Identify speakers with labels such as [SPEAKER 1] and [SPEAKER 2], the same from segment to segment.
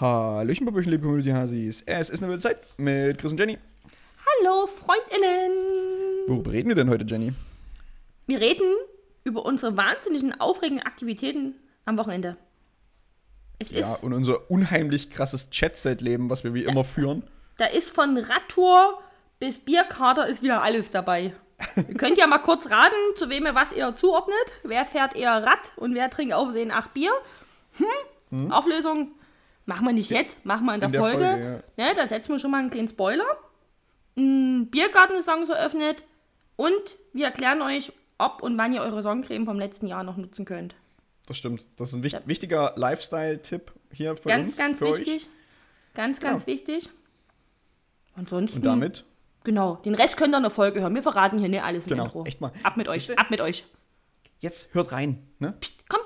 [SPEAKER 1] Hallöchen, Baböchen, liebe Community-Hasis. Es ist eine wilde Zeit mit Chris und Jenny.
[SPEAKER 2] Hallo, FreundInnen!
[SPEAKER 1] Worüber reden wir denn heute, Jenny?
[SPEAKER 2] Wir reden über unsere wahnsinnigen, aufregenden Aktivitäten am Wochenende. Es
[SPEAKER 1] Ja,
[SPEAKER 2] ist,
[SPEAKER 1] und unser unheimlich krasses Chat-Set-Leben, was wir wie immer führen.
[SPEAKER 2] da ist von Radtour bis Bierkater ist wieder alles dabei. Ihr könnt ja mal kurz raten, zu wem ihr was eher zuordnet. Wer fährt eher Rad und wer trinkt aufsehen acht Bier? Hm? Auflösung machen wir nicht jetzt, machen wir in der,
[SPEAKER 1] In der
[SPEAKER 2] Folge.
[SPEAKER 1] Folge,
[SPEAKER 2] ne, da setzen wir schon mal einen kleinen Spoiler. Ein Biergarten-Song ist eröffnet und wir erklären euch, ob und wann ihr eure Sonnencreme vom letzten Jahr noch nutzen könnt.
[SPEAKER 1] Das stimmt. Das ist ein wich wichtiger Lifestyle-Tipp hier für
[SPEAKER 2] Ganz,
[SPEAKER 1] uns.
[SPEAKER 2] ganz
[SPEAKER 1] für
[SPEAKER 2] wichtig. Ganz, ganz
[SPEAKER 1] Ja.
[SPEAKER 2] wichtig. Ansonsten.
[SPEAKER 1] Euch. Und damit,
[SPEAKER 2] Genau. Den Rest könnt ihr in der Folge hören. Wir verraten hier nicht alles im
[SPEAKER 1] Genau,
[SPEAKER 2] Intro.
[SPEAKER 1] echt mal.
[SPEAKER 2] Ab mit euch. Ab mit euch.
[SPEAKER 1] jetzt hört rein. Ne?
[SPEAKER 2] Psst, komm,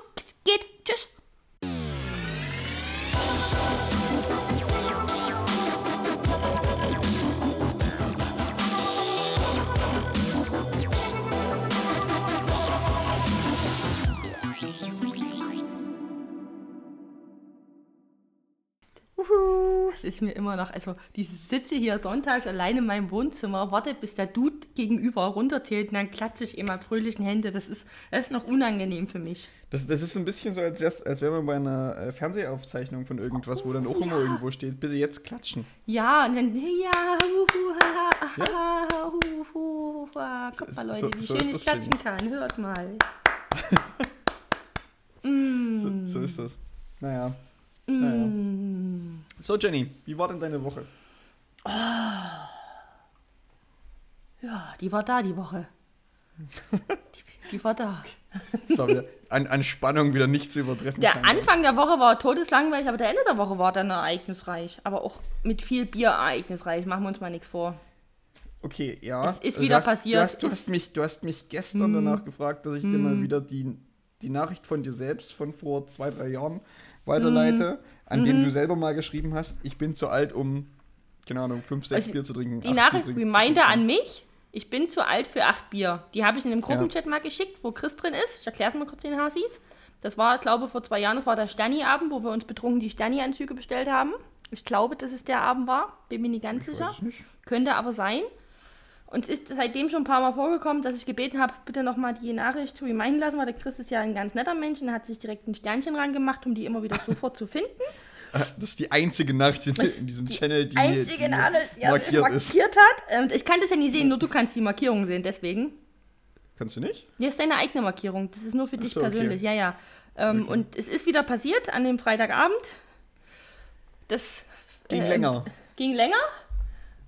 [SPEAKER 2] Es ist mir immer noch, also ich sitze hier sonntags allein in meinem Wohnzimmer, warte, bis der Dude gegenüber runterzählt und dann klatsche ich immer fröhlichen Hände. Das ist, das ist noch unangenehm für mich.
[SPEAKER 1] Das, das ist ein bisschen so, als, wär's, als wäre man bei einer äh, Fernsehaufzeichnung von irgendwas, wo dann auch immer irgendwo steht, bitte jetzt klatschen.
[SPEAKER 2] Ja, und dann, ja, huhu, ha, ha, ha, huhu, ha. Guck mal, Leute,
[SPEAKER 1] So-
[SPEAKER 2] wie
[SPEAKER 1] so
[SPEAKER 2] schön
[SPEAKER 1] ist
[SPEAKER 2] ich klatschen kann. Hört mal.
[SPEAKER 1] So, so ist das. Naja. Naja. So, Jenny, wie war denn deine Woche?
[SPEAKER 2] Ja, die war da die Woche. Die, die war da.
[SPEAKER 1] Das war wieder an, an Spannung wieder nicht zu übertreffen.
[SPEAKER 2] Der
[SPEAKER 1] scheinbar.
[SPEAKER 2] Anfang der Woche war todeslangweilig, aber der Ende der Woche war dann ereignisreich. Aber auch mit viel Bier ereignisreich. Machen wir uns mal nichts vor.
[SPEAKER 1] Okay, ja.
[SPEAKER 2] Es ist
[SPEAKER 1] Also
[SPEAKER 2] wieder
[SPEAKER 1] du hast,
[SPEAKER 2] passiert.
[SPEAKER 1] Du hast, du, hast mich, du hast mich gestern danach gefragt, dass ich dir mal wieder die, die Nachricht von dir selbst von vor zwei, drei Jahren weiterleite, an dem du selber mal geschrieben hast, ich bin zu alt, um, keine Ahnung, fünf, sechs
[SPEAKER 2] Also
[SPEAKER 1] Bier zu trinken.
[SPEAKER 2] Die Nachricht, Reminder an mich. Ich bin zu alt für acht Bier. Die habe ich in einem
[SPEAKER 1] Ja.
[SPEAKER 2] Gruppenchat mal geschickt, wo Chris drin ist. Ich erkläre es mal kurz den Hasis. Das war, glaube ich, vor zwei Jahren, das war der Sterni-Abend, wo wir uns betrunken die Sterni-Anzüge bestellt haben. Ich glaube, dass es der Abend war. Bin mir nicht ganz
[SPEAKER 1] Ich
[SPEAKER 2] sicher. Könnte aber sein. Und es ist seitdem schon ein paar Mal vorgekommen, dass ich gebeten habe, bitte nochmal die Nachricht reminden lassen, weil der Chris ist ja ein ganz netter Mensch und hat sich direkt ein Sternchen rangemacht, um die immer wieder sofort zu finden.
[SPEAKER 1] Das ist die einzige Nachricht in, in diesem Channel, die,
[SPEAKER 2] einzige
[SPEAKER 1] die
[SPEAKER 2] Nachricht, die er
[SPEAKER 1] markiert,
[SPEAKER 2] markiert hat. Und ich kann das ja nicht sehen, nur du kannst die Markierung sehen, deswegen.
[SPEAKER 1] Kannst du nicht?
[SPEAKER 2] Hier ist deine eigene Markierung. Das ist nur für dich
[SPEAKER 1] so, okay.
[SPEAKER 2] persönlich. Ja, ja. Ähm,
[SPEAKER 1] Okay.
[SPEAKER 2] Und es ist wieder passiert an dem Freitagabend. Das
[SPEAKER 1] Ging
[SPEAKER 2] äh,
[SPEAKER 1] länger.
[SPEAKER 2] Ging länger,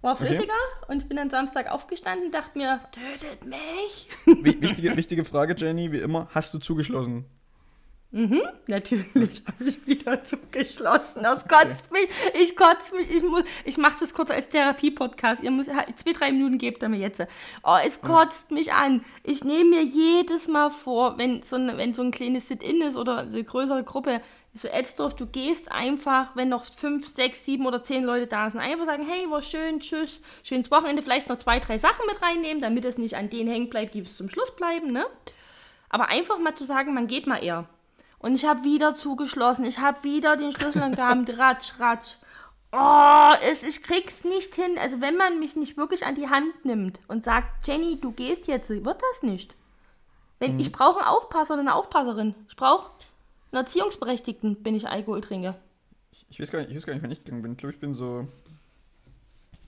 [SPEAKER 2] war
[SPEAKER 1] Okay.
[SPEAKER 2] flüssiger und ich bin dann Samstag aufgestanden, dachte mir, tötet mich.
[SPEAKER 1] Wi- Wichtige, wichtige Frage, Jenny, wie immer, hast du zugeschlossen?
[SPEAKER 2] Natürlich habe ich wieder zugeschlossen. Das kotzt mich. Ich kotze mich. Ich, muss- ich mache das kurz als Therapie-Podcast. Ihr müsst zwei, drei Minuten gebt ihr mir jetzt. Oh, es kotzt mich an. Ich nehme mir jedes Mal vor, wenn so, ein, wenn so ein kleines Sit-In ist oder so eine größere Gruppe, so Edsdorf, du gehst einfach, wenn noch fünf, sechs, sieben oder zehn Leute da sind, einfach sagen, hey, war schön, tschüss, schönes Wochenende, vielleicht noch zwei, drei Sachen mit reinnehmen, damit es nicht an denen hängen bleibt, die bis zum Schluss bleiben, ne? Aber einfach mal zu sagen, man geht mal eher. Und ich habe wieder zugeschlossen. Ich habe wieder den Schlüssel angehabt. Ratsch, ratsch. Oh, es, ich krieg's nicht hin. Also wenn man mich nicht wirklich an die Hand nimmt und sagt, Jenny, du gehst jetzt, wird das nicht. Wenn, Ich brauche einen Aufpasser oder eine Aufpasserin. Ich brauche einen Erziehungsberechtigten, wenn ich Alkohol trinke.
[SPEAKER 1] Ich weiß gar nicht, ich weiß gar nicht wann ich gegangen bin. Ich glaube, ich bin so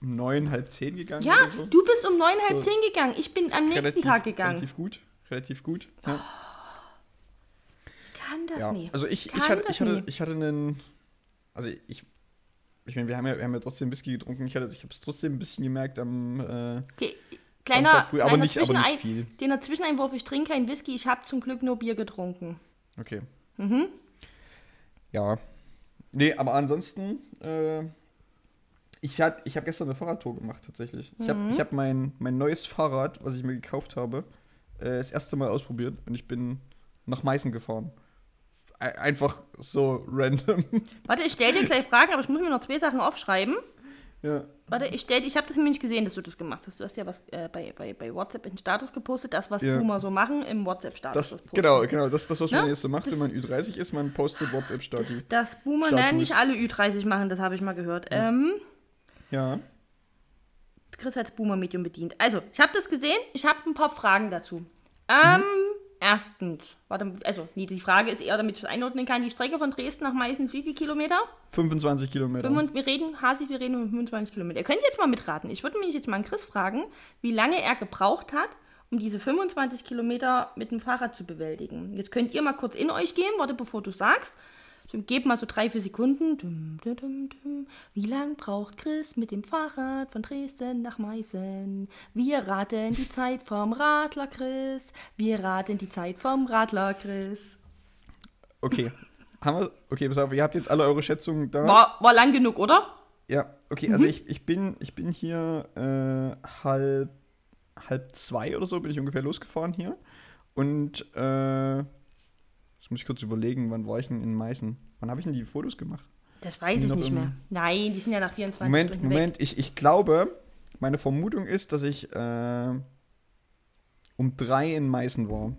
[SPEAKER 1] um neun, halb zehn gegangen
[SPEAKER 2] Ja,
[SPEAKER 1] so.
[SPEAKER 2] du bist um neun, halb
[SPEAKER 1] So.
[SPEAKER 2] zehn gegangen. Ich bin am nächsten
[SPEAKER 1] relativ,
[SPEAKER 2] Tag gegangen.
[SPEAKER 1] Relativ gut. Relativ gut. Ja.
[SPEAKER 2] Ich kann das
[SPEAKER 1] ja.
[SPEAKER 2] nie.
[SPEAKER 1] Also ich, ich, hatte, ich, hatte,
[SPEAKER 2] nie.
[SPEAKER 1] ich hatte einen. Also ich. Ich meine, wir haben ja, wir haben ja trotzdem Whisky getrunken. Ich, hatte- ich habe es trotzdem ein bisschen gemerkt am. Äh,
[SPEAKER 2] Okay, kleiner,
[SPEAKER 1] früh, aber nicht- aber nicht viel.
[SPEAKER 2] Den Zwischeneinwurf, ich trinke keinen Whisky, ich habe zum Glück nur Bier getrunken.
[SPEAKER 1] okay.
[SPEAKER 2] Mhm.
[SPEAKER 1] Ja. Nee, aber ansonsten. Äh, ich hat, ich habe gestern eine Fahrradtour gemacht tatsächlich. Ich habe
[SPEAKER 2] Mhm.
[SPEAKER 1] ich hab mein, mein neues Fahrrad, was ich mir gekauft habe, äh, das erste Mal ausprobiert und ich bin nach Meißen gefahren. E- Einfach so random.
[SPEAKER 2] Warte, ich stelle dir gleich Fragen, aber ich muss mir noch zwei Sachen aufschreiben.
[SPEAKER 1] Ja.
[SPEAKER 2] Warte, ich, stell- ich habe das nämlich nicht gesehen, dass du das gemacht hast. Du hast ja was äh, bei, bei, bei WhatsApp in Status gepostet, das, was
[SPEAKER 1] Ja.
[SPEAKER 2] Boomer so machen, im WhatsApp-Status.
[SPEAKER 1] Genau, genau, das ist das, was man
[SPEAKER 2] Ne?
[SPEAKER 1] jetzt so macht,
[SPEAKER 2] Das-
[SPEAKER 1] wenn man Ü30 ist, man postet WhatsApp-Stati.
[SPEAKER 2] Das Boomer,
[SPEAKER 1] Status.
[SPEAKER 2] nein, nicht alle Ü30 machen, das habe ich mal gehört. Ähm,
[SPEAKER 1] Ja.
[SPEAKER 2] Chris als Boomer-Medium bedient. Also, ich habe das gesehen, ich habe ein paar Fragen dazu. Ähm, erstens, warte, also, nee, die Frage ist eher, damit ich das einordnen kann, die Strecke von Dresden nach Meißen ist wie viele Kilometer?
[SPEAKER 1] 25 Kilometer.
[SPEAKER 2] 25, wir reden, Hasi, wir reden um 25 Kilometer. Ihr könnt jetzt mal mitraten. Ich würde mich jetzt mal an Chris fragen, wie lange er gebraucht hat, um diese 25 Kilometer mit dem Fahrrad zu bewältigen. Jetzt könnt ihr mal kurz in euch gehen, warte, bevor du sagst. So, Gebt mal so drei, vier Sekunden. Dum, dum, dum. Wie lang braucht Chris mit dem Fahrrad von Dresden nach Meißen? Wir raten die Zeit vom Radler Chris. Wir raten die Zeit vom Radler Chris.
[SPEAKER 1] Okay. Haben wir, okay, pass auf, ihr habt jetzt alle eure Schätzungen da.
[SPEAKER 2] War, war lang genug, oder?
[SPEAKER 1] Ja, okay, also ich, ich, bin, ich bin hier äh, halb, halb zwei oder so bin ich ungefähr losgefahren hier. Und äh, jetzt muss ich kurz überlegen, wann war ich denn in Meißen? Wann habe ich denn die Fotos gemacht?
[SPEAKER 2] Das weiß ich nicht mehr. Nein, die sind ja nach 24
[SPEAKER 1] Moment,
[SPEAKER 2] Stunden
[SPEAKER 1] Moment,
[SPEAKER 2] weg.
[SPEAKER 1] ich, ich glaube, meine Vermutung ist, dass ich äh, um drei in Meißen war.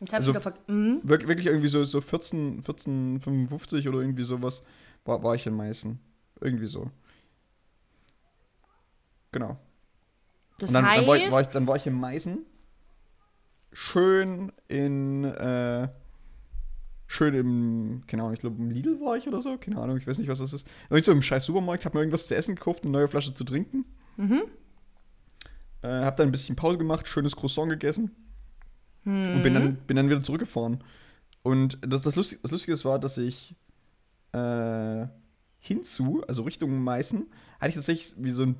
[SPEAKER 2] Jetzt
[SPEAKER 1] also-
[SPEAKER 2] ich wieder mhm.
[SPEAKER 1] Wir, wirklich irgendwie so, so 14, 14, 55 oder irgendwie sowas war, war ich in Meißen. Irgendwie so. Genau.
[SPEAKER 2] Das
[SPEAKER 1] Und dann,
[SPEAKER 2] heißt,
[SPEAKER 1] dann, war ich, war ich, dann war ich in Meißen. Schön in, äh, schön im, keine Ahnung, ich glaube im Lidl war ich oder so, keine Ahnung, ich weiß nicht, was das ist. Irgend so im scheiß Supermarkt, hab mir irgendwas zu essen gekauft, eine neue Flasche zu trinken.
[SPEAKER 2] Mhm.
[SPEAKER 1] Äh, hab dann ein bisschen Pause gemacht, schönes Croissant gegessen und
[SPEAKER 2] Mhm.
[SPEAKER 1] bin dann, bin dann wieder zurückgefahren. Und das, das, Lustige, das Lustige war, dass ich äh, hinzu, also Richtung Meißen, hatte ich tatsächlich wie so ein,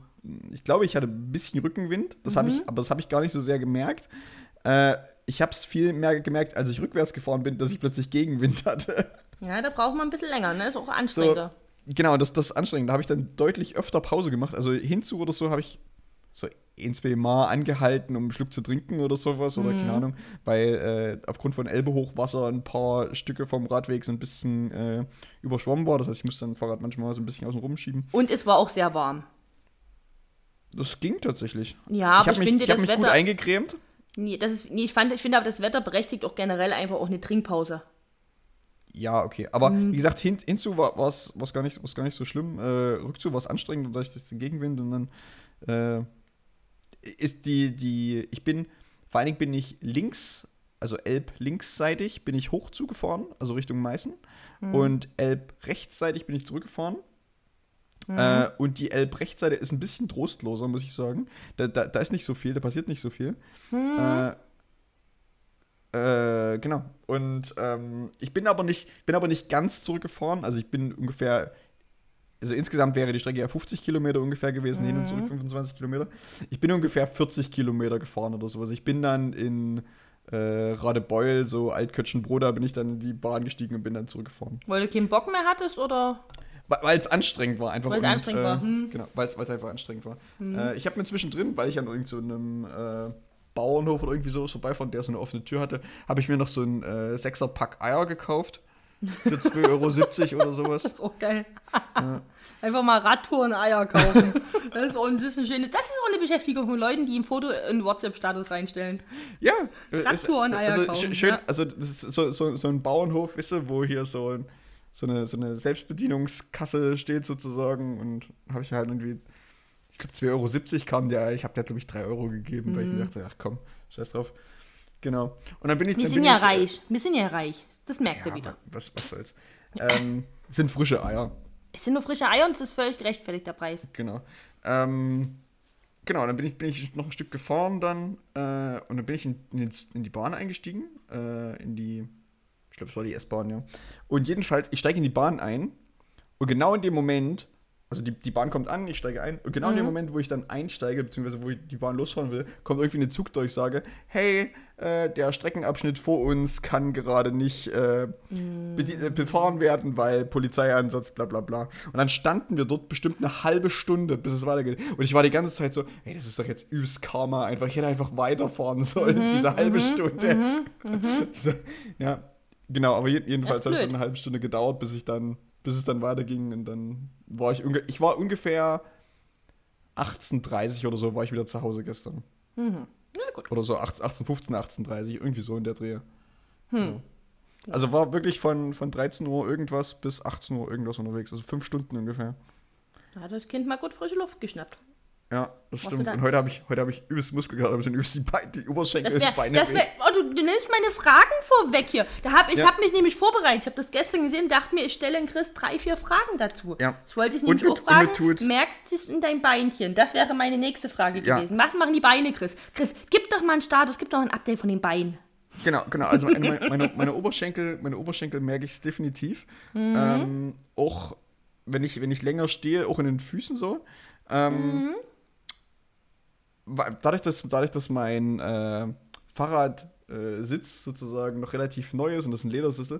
[SPEAKER 1] ich glaube, ich hatte ein bisschen Rückenwind, das habe
[SPEAKER 2] Mhm.
[SPEAKER 1] ich, aber das habe ich gar nicht so sehr gemerkt. Äh, ich habe es viel mehr gemerkt, als ich rückwärts gefahren bin, dass ich plötzlich Gegenwind hatte.
[SPEAKER 2] ja, da braucht man ein bisschen länger, ne? Ist auch anstrengender.
[SPEAKER 1] Genau, das, das ist anstrengend. Da habe ich dann deutlich öfter Pause gemacht. Also hinzu oder so habe ich so ein, zwei Mal angehalten, um einen Schluck zu trinken oder sowas. Oder keine Ahnung, weil äh, aufgrund von Elbehochwasser ein paar Stücke vom Radweg so ein bisschen äh, überschwommen war. Das heißt, ich musste dann Fahrrad manchmal so ein bisschen außen rumschieben.
[SPEAKER 2] Und es war auch sehr warm.
[SPEAKER 1] Das ging tatsächlich.
[SPEAKER 2] Ja, aber
[SPEAKER 1] hab
[SPEAKER 2] ich
[SPEAKER 1] mich,
[SPEAKER 2] finde,
[SPEAKER 1] ich hab mich gut
[SPEAKER 2] Wetter.
[SPEAKER 1] eingecremt.
[SPEAKER 2] Nee, das ist, nee, ich, fand, ich finde aber, das Wetter berechtigt auch generell einfach auch eine Trinkpause.
[SPEAKER 1] Ja, okay. Aber
[SPEAKER 2] Mhm.
[SPEAKER 1] wie gesagt, hin, hinzu war es gar, nicht- war's gar nicht so schlimm. Äh, rückzu war es anstrengend und da ich den Gegenwind und dann äh, ist die, die, ich bin, vor allen Dingen bin ich links, also Elb linksseitig, bin ich hoch zugefahren, also Richtung Meißen.
[SPEAKER 2] Mhm.
[SPEAKER 1] Und Elb rechtsseitig bin ich zurückgefahren.
[SPEAKER 2] Mhm.
[SPEAKER 1] Äh, und die Elb Rechtsseite ist ein bisschen trostloser, muss ich sagen. Da, da, da ist nicht so viel, da passiert nicht so viel.
[SPEAKER 2] Mhm.
[SPEAKER 1] Äh, äh, genau. Und ähm, ich bin aber nicht, bin aber nicht ganz zurückgefahren. Also ich bin ungefähr, also insgesamt wäre die Strecke ja 50 Kilometer ungefähr gewesen, hin und zurück 25 Kilometer. Ich bin ungefähr 40 Kilometer gefahren oder sowas. Ich bin dann in äh, Radebeul, so Altkötschenbroda, bin ich dann in die Bahn gestiegen und bin dann zurückgefahren.
[SPEAKER 2] Weil du keinen Bock mehr hattest oder?
[SPEAKER 1] Weil es anstrengend war, einfach.
[SPEAKER 2] Weil's
[SPEAKER 1] und,
[SPEAKER 2] anstrengend
[SPEAKER 1] äh,
[SPEAKER 2] war, hm.
[SPEAKER 1] Genau, weil es einfach anstrengend war. Äh, ich habe mir zwischendrin, weil ich an irgend so äh, Bauernhof oder irgendwie sowas vorbeifahren, der so eine offene Tür hatte, habe ich mir noch so ein äh, Sechser-Pack Eier gekauft. Für 2,70 Euro oder sowas.
[SPEAKER 2] Das ist auch geil. Einfach mal Radtouren Eier kaufen. das ist auch ein bisschen schönes. Das ist auch eine Beschäftigung von Leuten, die ein Foto in WhatsApp-Status reinstellen.
[SPEAKER 1] Ja. äh,
[SPEAKER 2] Traktoren,
[SPEAKER 1] ist-
[SPEAKER 2] Eier
[SPEAKER 1] also,
[SPEAKER 2] kaufen,
[SPEAKER 1] sch- schön,
[SPEAKER 2] ja.
[SPEAKER 1] also das ist so, so, so ein Bauernhof, weißt du, wo hier so, ein, so, eine, so eine Selbstbedienungskasse steht sozusagen und habe ich halt irgendwie, ich glaube 2,70 Euro kam der, ich habe der glaube ich 3 Euro gegeben, weil ich mir dachte, ach komm, scheiß drauf. Genau. Und dann bin ich
[SPEAKER 2] Wir sind ja
[SPEAKER 1] ich,
[SPEAKER 2] reich. Wir sind ja reich. Das merkt
[SPEAKER 1] Ja,
[SPEAKER 2] ihr wieder.
[SPEAKER 1] was, was soll's. ähm, sind frische Eier.
[SPEAKER 2] Es sind nur frische Eier und es ist völlig gerechtfertigt, der Preis.
[SPEAKER 1] Genau. Ähm, genau, dann bin ich, bin ich noch ein Stück gefahren dann äh, und dann bin ich in, in, in die Bahn eingestiegen, äh, in die, glaube, es war die S-Bahn, ja. Und jedenfalls, ich steige in die Bahn ein und genau in dem Moment, also die, die Bahn kommt an, ich steige ein und genau in dem Moment, wo ich dann einsteige, beziehungsweise wo ich die Bahn losfahren will, kommt irgendwie eine Zugdurchsage, hey, äh, der Streckenabschnitt vor uns kann gerade nicht äh, bedien- äh, befahren werden, weil Polizeieinsatz, bla bla bla. Und dann standen wir dort bestimmt eine halbe Stunde, bis es weitergeht. Und ich war die ganze Zeit so, hey, das ist doch jetzt übelst Karma einfach. Ich hätte einfach weiterfahren sollen, diese halbe Stunde. so, ja, genau, aber je, jedenfalls hat es eine halbe Stunde gedauert, bis ich dann bis es dann weiterging. Und dann war ich, ich war ungefähr 18.30 oder so, war ich wieder zu Hause gestern.
[SPEAKER 2] Mhm. Ja, gut.
[SPEAKER 1] Oder so 18, 18 15, 18.30 irgendwie so in der Dreh. Hm. Ja. Also war wirklich von, von 13 Uhr irgendwas bis 18 Uhr irgendwas unterwegs. Also fünf Stunden ungefähr.
[SPEAKER 2] Da hat das Kind mal gut frische Luft geschnappt.
[SPEAKER 1] Ja, das stimmt. Und heute habe ich, hab ich übelst Muskelkater, ich übelst die, Beine, die Oberschenkel,
[SPEAKER 2] das wär,
[SPEAKER 1] die Beine.
[SPEAKER 2] Das wär, oh, du, du nimmst meine Fragen vorweg hier. Da hab, ich ja. habe mich nämlich vorbereitet. Ich habe das gestern gesehen und dachte mir, ich stelle in Chris drei, vier Fragen dazu.
[SPEAKER 1] Ja.
[SPEAKER 2] Ich wollte dich nämlich und, auch fragen, merkst du es in dein Beinchen? Das wäre meine nächste Frage ja. gewesen. Was machen die Beine, Chris? Chris, gib doch mal einen Status, gib doch ein Update von den Beinen.
[SPEAKER 1] Genau, genau. Also meine, meine, meine Oberschenkel, meine Oberschenkel merke ich es definitiv. Mhm. Ähm, auch wenn ich, wenn ich länger stehe, auch in den Füßen so. Ähm, mhm dadurch, dass, dadurch, dass mein äh, Fahrradsitz äh, sozusagen noch relativ neu ist und das ist ein Ledersitz,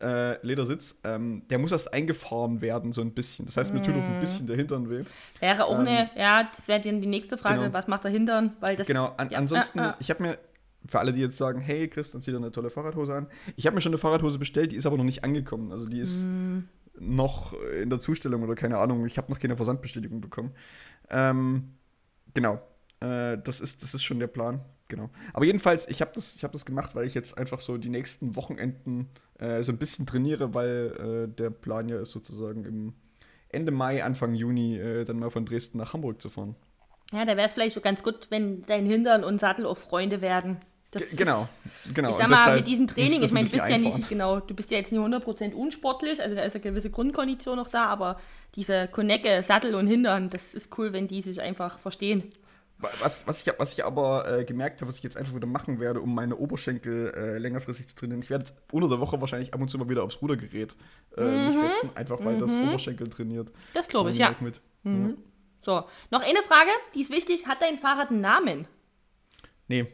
[SPEAKER 1] äh, Ledersitz, ähm, der muss erst eingefahren werden, so ein bisschen. Das heißt, mir tut auch ein mhm. bisschen der Hintern weh.
[SPEAKER 2] Wäre auch ähm, eine, ja, das wäre dann die nächste Frage, genau. was macht der Hintern? Weil das,
[SPEAKER 1] genau, an,
[SPEAKER 2] ja,
[SPEAKER 1] ansonsten, äh, ich habe mir, für alle, die jetzt sagen, hey Chris, dann zieh dir eine tolle Fahrradhose an. Ich habe mir schon eine Fahrradhose bestellt, die ist aber noch nicht angekommen. Also die ist mm. noch in der Zustellung oder keine Ahnung. Ich habe noch keine Versandbestätigung bekommen. Ähm, genau. Äh, das, ist, das ist schon der Plan. Genau. Aber jedenfalls, ich habe das, hab das gemacht, weil ich jetzt einfach so die nächsten Wochenenden äh, so ein bisschen trainiere, weil äh, der Plan ja ist sozusagen im Ende Mai, Anfang Juni äh, dann mal von Dresden nach Hamburg zu fahren.
[SPEAKER 2] Ja, da wäre es vielleicht so ganz gut, wenn dein Hintern und Sattel auch Freunde werden.
[SPEAKER 1] Das genau, ist, genau.
[SPEAKER 2] Ich sag mal, mit diesem Training, ich meine, du bist ja nicht, genau, du bist ja jetzt nicht 100% unsportlich, also da ist eine gewisse Grundkondition noch da, aber diese Konecke, Sattel und Hintern, das ist cool, wenn die sich einfach verstehen.
[SPEAKER 1] Was, was, ich, was ich aber äh, gemerkt habe, was ich jetzt einfach wieder machen werde, um meine Oberschenkel äh, längerfristig zu trainieren, ich werde jetzt unter der Woche wahrscheinlich ab und zu mal wieder aufs Rudergerät äh, mhm. mich setzen, einfach weil mhm. das Oberschenkel trainiert.
[SPEAKER 2] Das glaube ich, ja. Mhm. ja. So, noch eine Frage, die ist wichtig. Hat dein Fahrrad einen Namen?
[SPEAKER 1] Nee.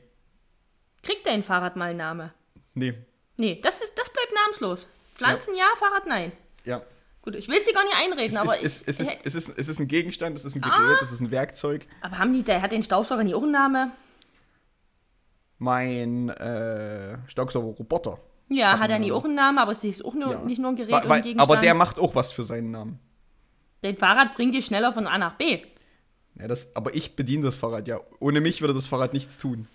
[SPEAKER 2] Kriegt dein Fahrrad mal einen Namen?
[SPEAKER 1] Nee.
[SPEAKER 2] Nee, das, ist, das bleibt namenslos. Pflanzen ja, ja Fahrrad nein.
[SPEAKER 1] Ja.
[SPEAKER 2] Gut, ich will es dir gar nicht einreden,
[SPEAKER 1] es
[SPEAKER 2] aber
[SPEAKER 1] ist, ich, es, ist, es, ist, es ist ein Gegenstand, es ist ein Gerät, ah, es ist ein Werkzeug.
[SPEAKER 2] Aber haben die, der hat den Staubsauger nicht auch einen Namen?
[SPEAKER 1] Mein äh, Staubsauger-Roboter.
[SPEAKER 2] Ja, hat, hat er nie auch einen Namen, aber es ist auch nur, ja. nicht nur ein Gerät
[SPEAKER 1] weil, ein Aber der macht auch was für seinen Namen.
[SPEAKER 2] Dein Fahrrad bringt dich schneller von A nach B.
[SPEAKER 1] Ja, das, aber ich bediene das Fahrrad, ja. Ohne mich würde das Fahrrad nichts tun.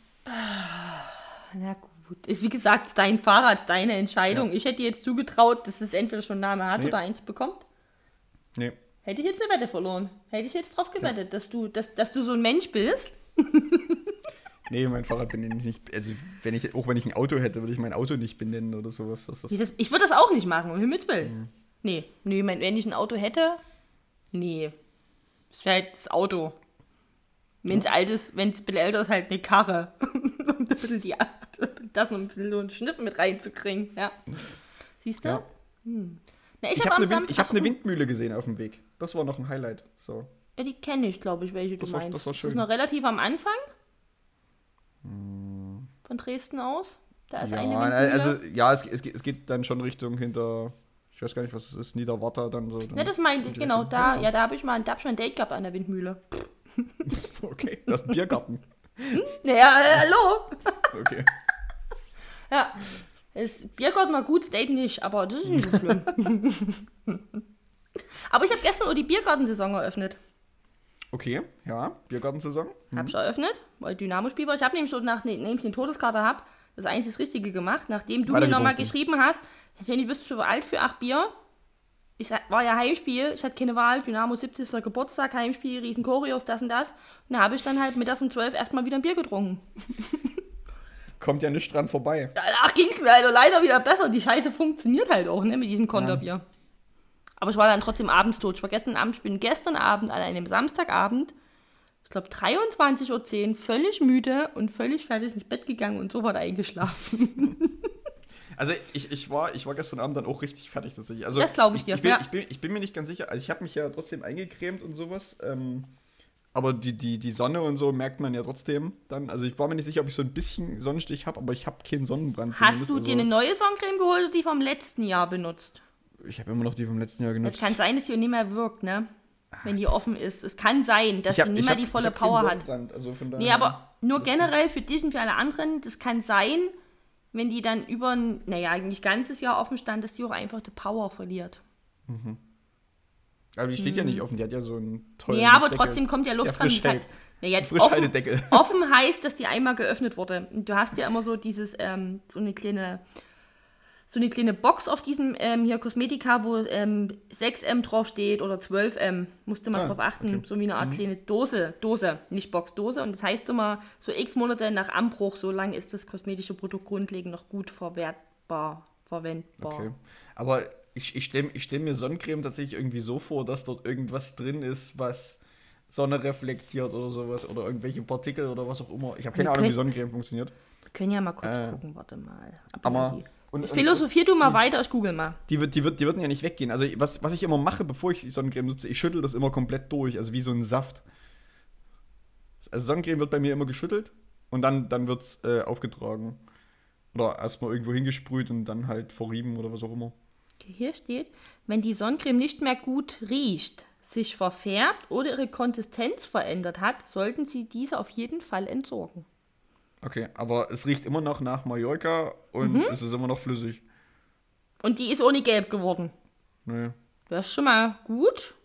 [SPEAKER 2] Na gut gut. Ist wie gesagt dein Fahrrad, deine Entscheidung. Ja. Ich hätte jetzt zugetraut, dass es entweder schon Namen hat nee. oder eins bekommt.
[SPEAKER 1] Nee.
[SPEAKER 2] Hätte ich jetzt eine Wette verloren. Hätte ich jetzt drauf gewettet, ja. dass, du, dass, dass du so ein Mensch bist.
[SPEAKER 1] nee, mein Fahrrad bin ich nicht. Also, wenn ich, auch wenn ich ein Auto hätte, würde ich mein Auto nicht benennen oder sowas. Das, das
[SPEAKER 2] nee, das, ich würde das auch nicht machen, um Himmels Willen. Mhm. Nee, nee, wenn ich ein Auto hätte, nee. Das wäre halt das Auto. Wenn es alt ist, wenn es ein bisschen älter ist, halt eine Karre. Und ein bisschen die das noch ein bisschen so einen Schniff mit reinzukriegen. Ja. Siehst du?
[SPEAKER 1] Ja. Hm. Na, ich, ich habe hab eine, Wind, hab eine Windmühle gesehen auf dem Weg. Das war noch ein Highlight. So.
[SPEAKER 2] Ja, die kenne ich, glaube ich, welche
[SPEAKER 1] das
[SPEAKER 2] du
[SPEAKER 1] war,
[SPEAKER 2] meinst.
[SPEAKER 1] Das war schön.
[SPEAKER 2] Das ist noch relativ am Anfang. Hm. Von Dresden aus. Da ist
[SPEAKER 1] ja,
[SPEAKER 2] eine Windmühle.
[SPEAKER 1] Also, ja, es, es, es, geht dann schon Richtung hinter, ich weiß gar nicht, was es ist, Niederwatter dann so. Dann
[SPEAKER 2] ja, das meinte ich, genau. Da, ja, da habe ich, mal, hab ich mal ein Date gehabt an der Windmühle.
[SPEAKER 1] okay, das ist ein Biergarten.
[SPEAKER 2] Hm? Ja, äh, hallo.
[SPEAKER 1] okay.
[SPEAKER 2] Ja. Das Biergarten war gut, Date nicht, aber das ist nicht so schlimm. aber ich habe gestern auch die Biergartensaison eröffnet.
[SPEAKER 1] Okay, ja, Biergartensaison.
[SPEAKER 2] Hm. Habe ich eröffnet, weil Dynamo-Spiel war. Ich habe nämlich so, nachdem ich den Todeskater habe, das einzig Richtige gemacht, nachdem du mir nochmal geschrieben hast, Jenny, bist du alt für acht Bier? Ich war ja Heimspiel, ich hatte keine Wahl, Dynamo 70. Geburtstag, Heimspiel, riesen Choreos, das und das. Und da habe ich dann halt mittags um 12 erstmal wieder ein Bier getrunken.
[SPEAKER 1] kommt ja nicht dran vorbei.
[SPEAKER 2] Danach ging es mir also leider wieder besser. Die Scheiße funktioniert halt auch, ne, mit diesem Konterbier. Ja. Aber ich war dann trotzdem abends tot. Ich war gestern Abend, ich bin gestern Abend an einem Samstagabend, ich glaube 23.10 Uhr, völlig müde und völlig fertig ins Bett gegangen und sofort eingeschlafen.
[SPEAKER 1] Also ich, ich, war, ich war gestern Abend dann auch richtig fertig tatsächlich. Also
[SPEAKER 2] das glaube ich dir.
[SPEAKER 1] Ich, ich, bin,
[SPEAKER 2] ja.
[SPEAKER 1] ich, bin, ich bin mir nicht ganz sicher. Also ich habe mich ja trotzdem eingecremt und sowas. Ähm, aber die, die, die Sonne und so merkt man ja trotzdem dann. Also ich war mir nicht sicher, ob ich so ein bisschen Sonnenstich habe, aber ich habe keinen Sonnenbrand.
[SPEAKER 2] Hast du
[SPEAKER 1] also
[SPEAKER 2] dir eine neue Sonnencreme geholt oder die vom letzten Jahr benutzt?
[SPEAKER 1] Ich habe immer noch die vom letzten Jahr genutzt.
[SPEAKER 2] Es kann sein, dass die nicht mehr wirkt, ne? Wenn die offen ist. Es kann sein, dass hab, die nicht mehr hab, die volle Power hat.
[SPEAKER 1] Also
[SPEAKER 2] nee, aber nur generell für dich und für alle anderen, das kann sein, wenn die dann über ein, naja, nicht ganzes Jahr offen stand, dass die auch einfach die Power verliert.
[SPEAKER 1] Aber die steht ja nicht offen, die hat ja so einen tollen.
[SPEAKER 2] Ja, aber
[SPEAKER 1] Deckel,
[SPEAKER 2] trotzdem kommt ja Luft dran.
[SPEAKER 1] frisch
[SPEAKER 2] Die kann-
[SPEAKER 1] hält.
[SPEAKER 2] Ja, jetzt offen,
[SPEAKER 1] Frischhaltedeckel.
[SPEAKER 2] offen heißt, dass die einmal geöffnet wurde. Und du hast ja immer so dieses, ähm, so eine kleine, so eine kleine Box auf diesem ähm, hier Kosmetika, wo ähm, 6M draufsteht oder 12M. Musste man
[SPEAKER 1] Ah,
[SPEAKER 2] drauf achten.
[SPEAKER 1] okay.
[SPEAKER 2] So wie eine Art kleine Dose. Dose, nicht Box, Dose. Und das heißt immer, so x Monate nach Anbruch, so lange ist das kosmetische Produkt grundlegend noch gut verwertbar, verwendbar.
[SPEAKER 1] Okay. Aber ich, ich stelle ich stell mir Sonnencreme tatsächlich irgendwie so vor, dass dort irgendwas drin ist, was Sonne reflektiert oder sowas oder irgendwelche Partikel oder was auch immer. Ich habe keine Ahnung, wie Sonnencreme funktioniert.
[SPEAKER 2] Wir können ja mal kurz
[SPEAKER 1] Äh,
[SPEAKER 2] gucken, warte mal.
[SPEAKER 1] aber-
[SPEAKER 2] die-
[SPEAKER 1] und- und-
[SPEAKER 2] Philosophier du mal weiter, ich google mal.
[SPEAKER 1] Die, wird, die, wird, die würden ja nicht weggehen. Also was, was ich immer mache, bevor ich die Sonnencreme nutze, ich schüttel das immer komplett durch, also wie so ein Saft. Also Sonnencreme wird bei mir immer geschüttelt und dann, dann wird es äh, aufgetragen. Oder erstmal irgendwo hingesprüht und dann halt verrieben oder was auch immer.
[SPEAKER 2] Okay, Hier steht, wenn die Sonnencreme nicht mehr gut riecht, sich verfärbt oder ihre Konsistenz verändert hat, sollten Sie diese auf jeden Fall entsorgen.
[SPEAKER 1] Okay, aber es riecht immer noch nach Mallorca und
[SPEAKER 2] Mhm.
[SPEAKER 1] es ist immer noch flüssig.
[SPEAKER 2] Und die ist ohne gelb geworden.
[SPEAKER 1] Nee.
[SPEAKER 2] Das ist schon mal gut.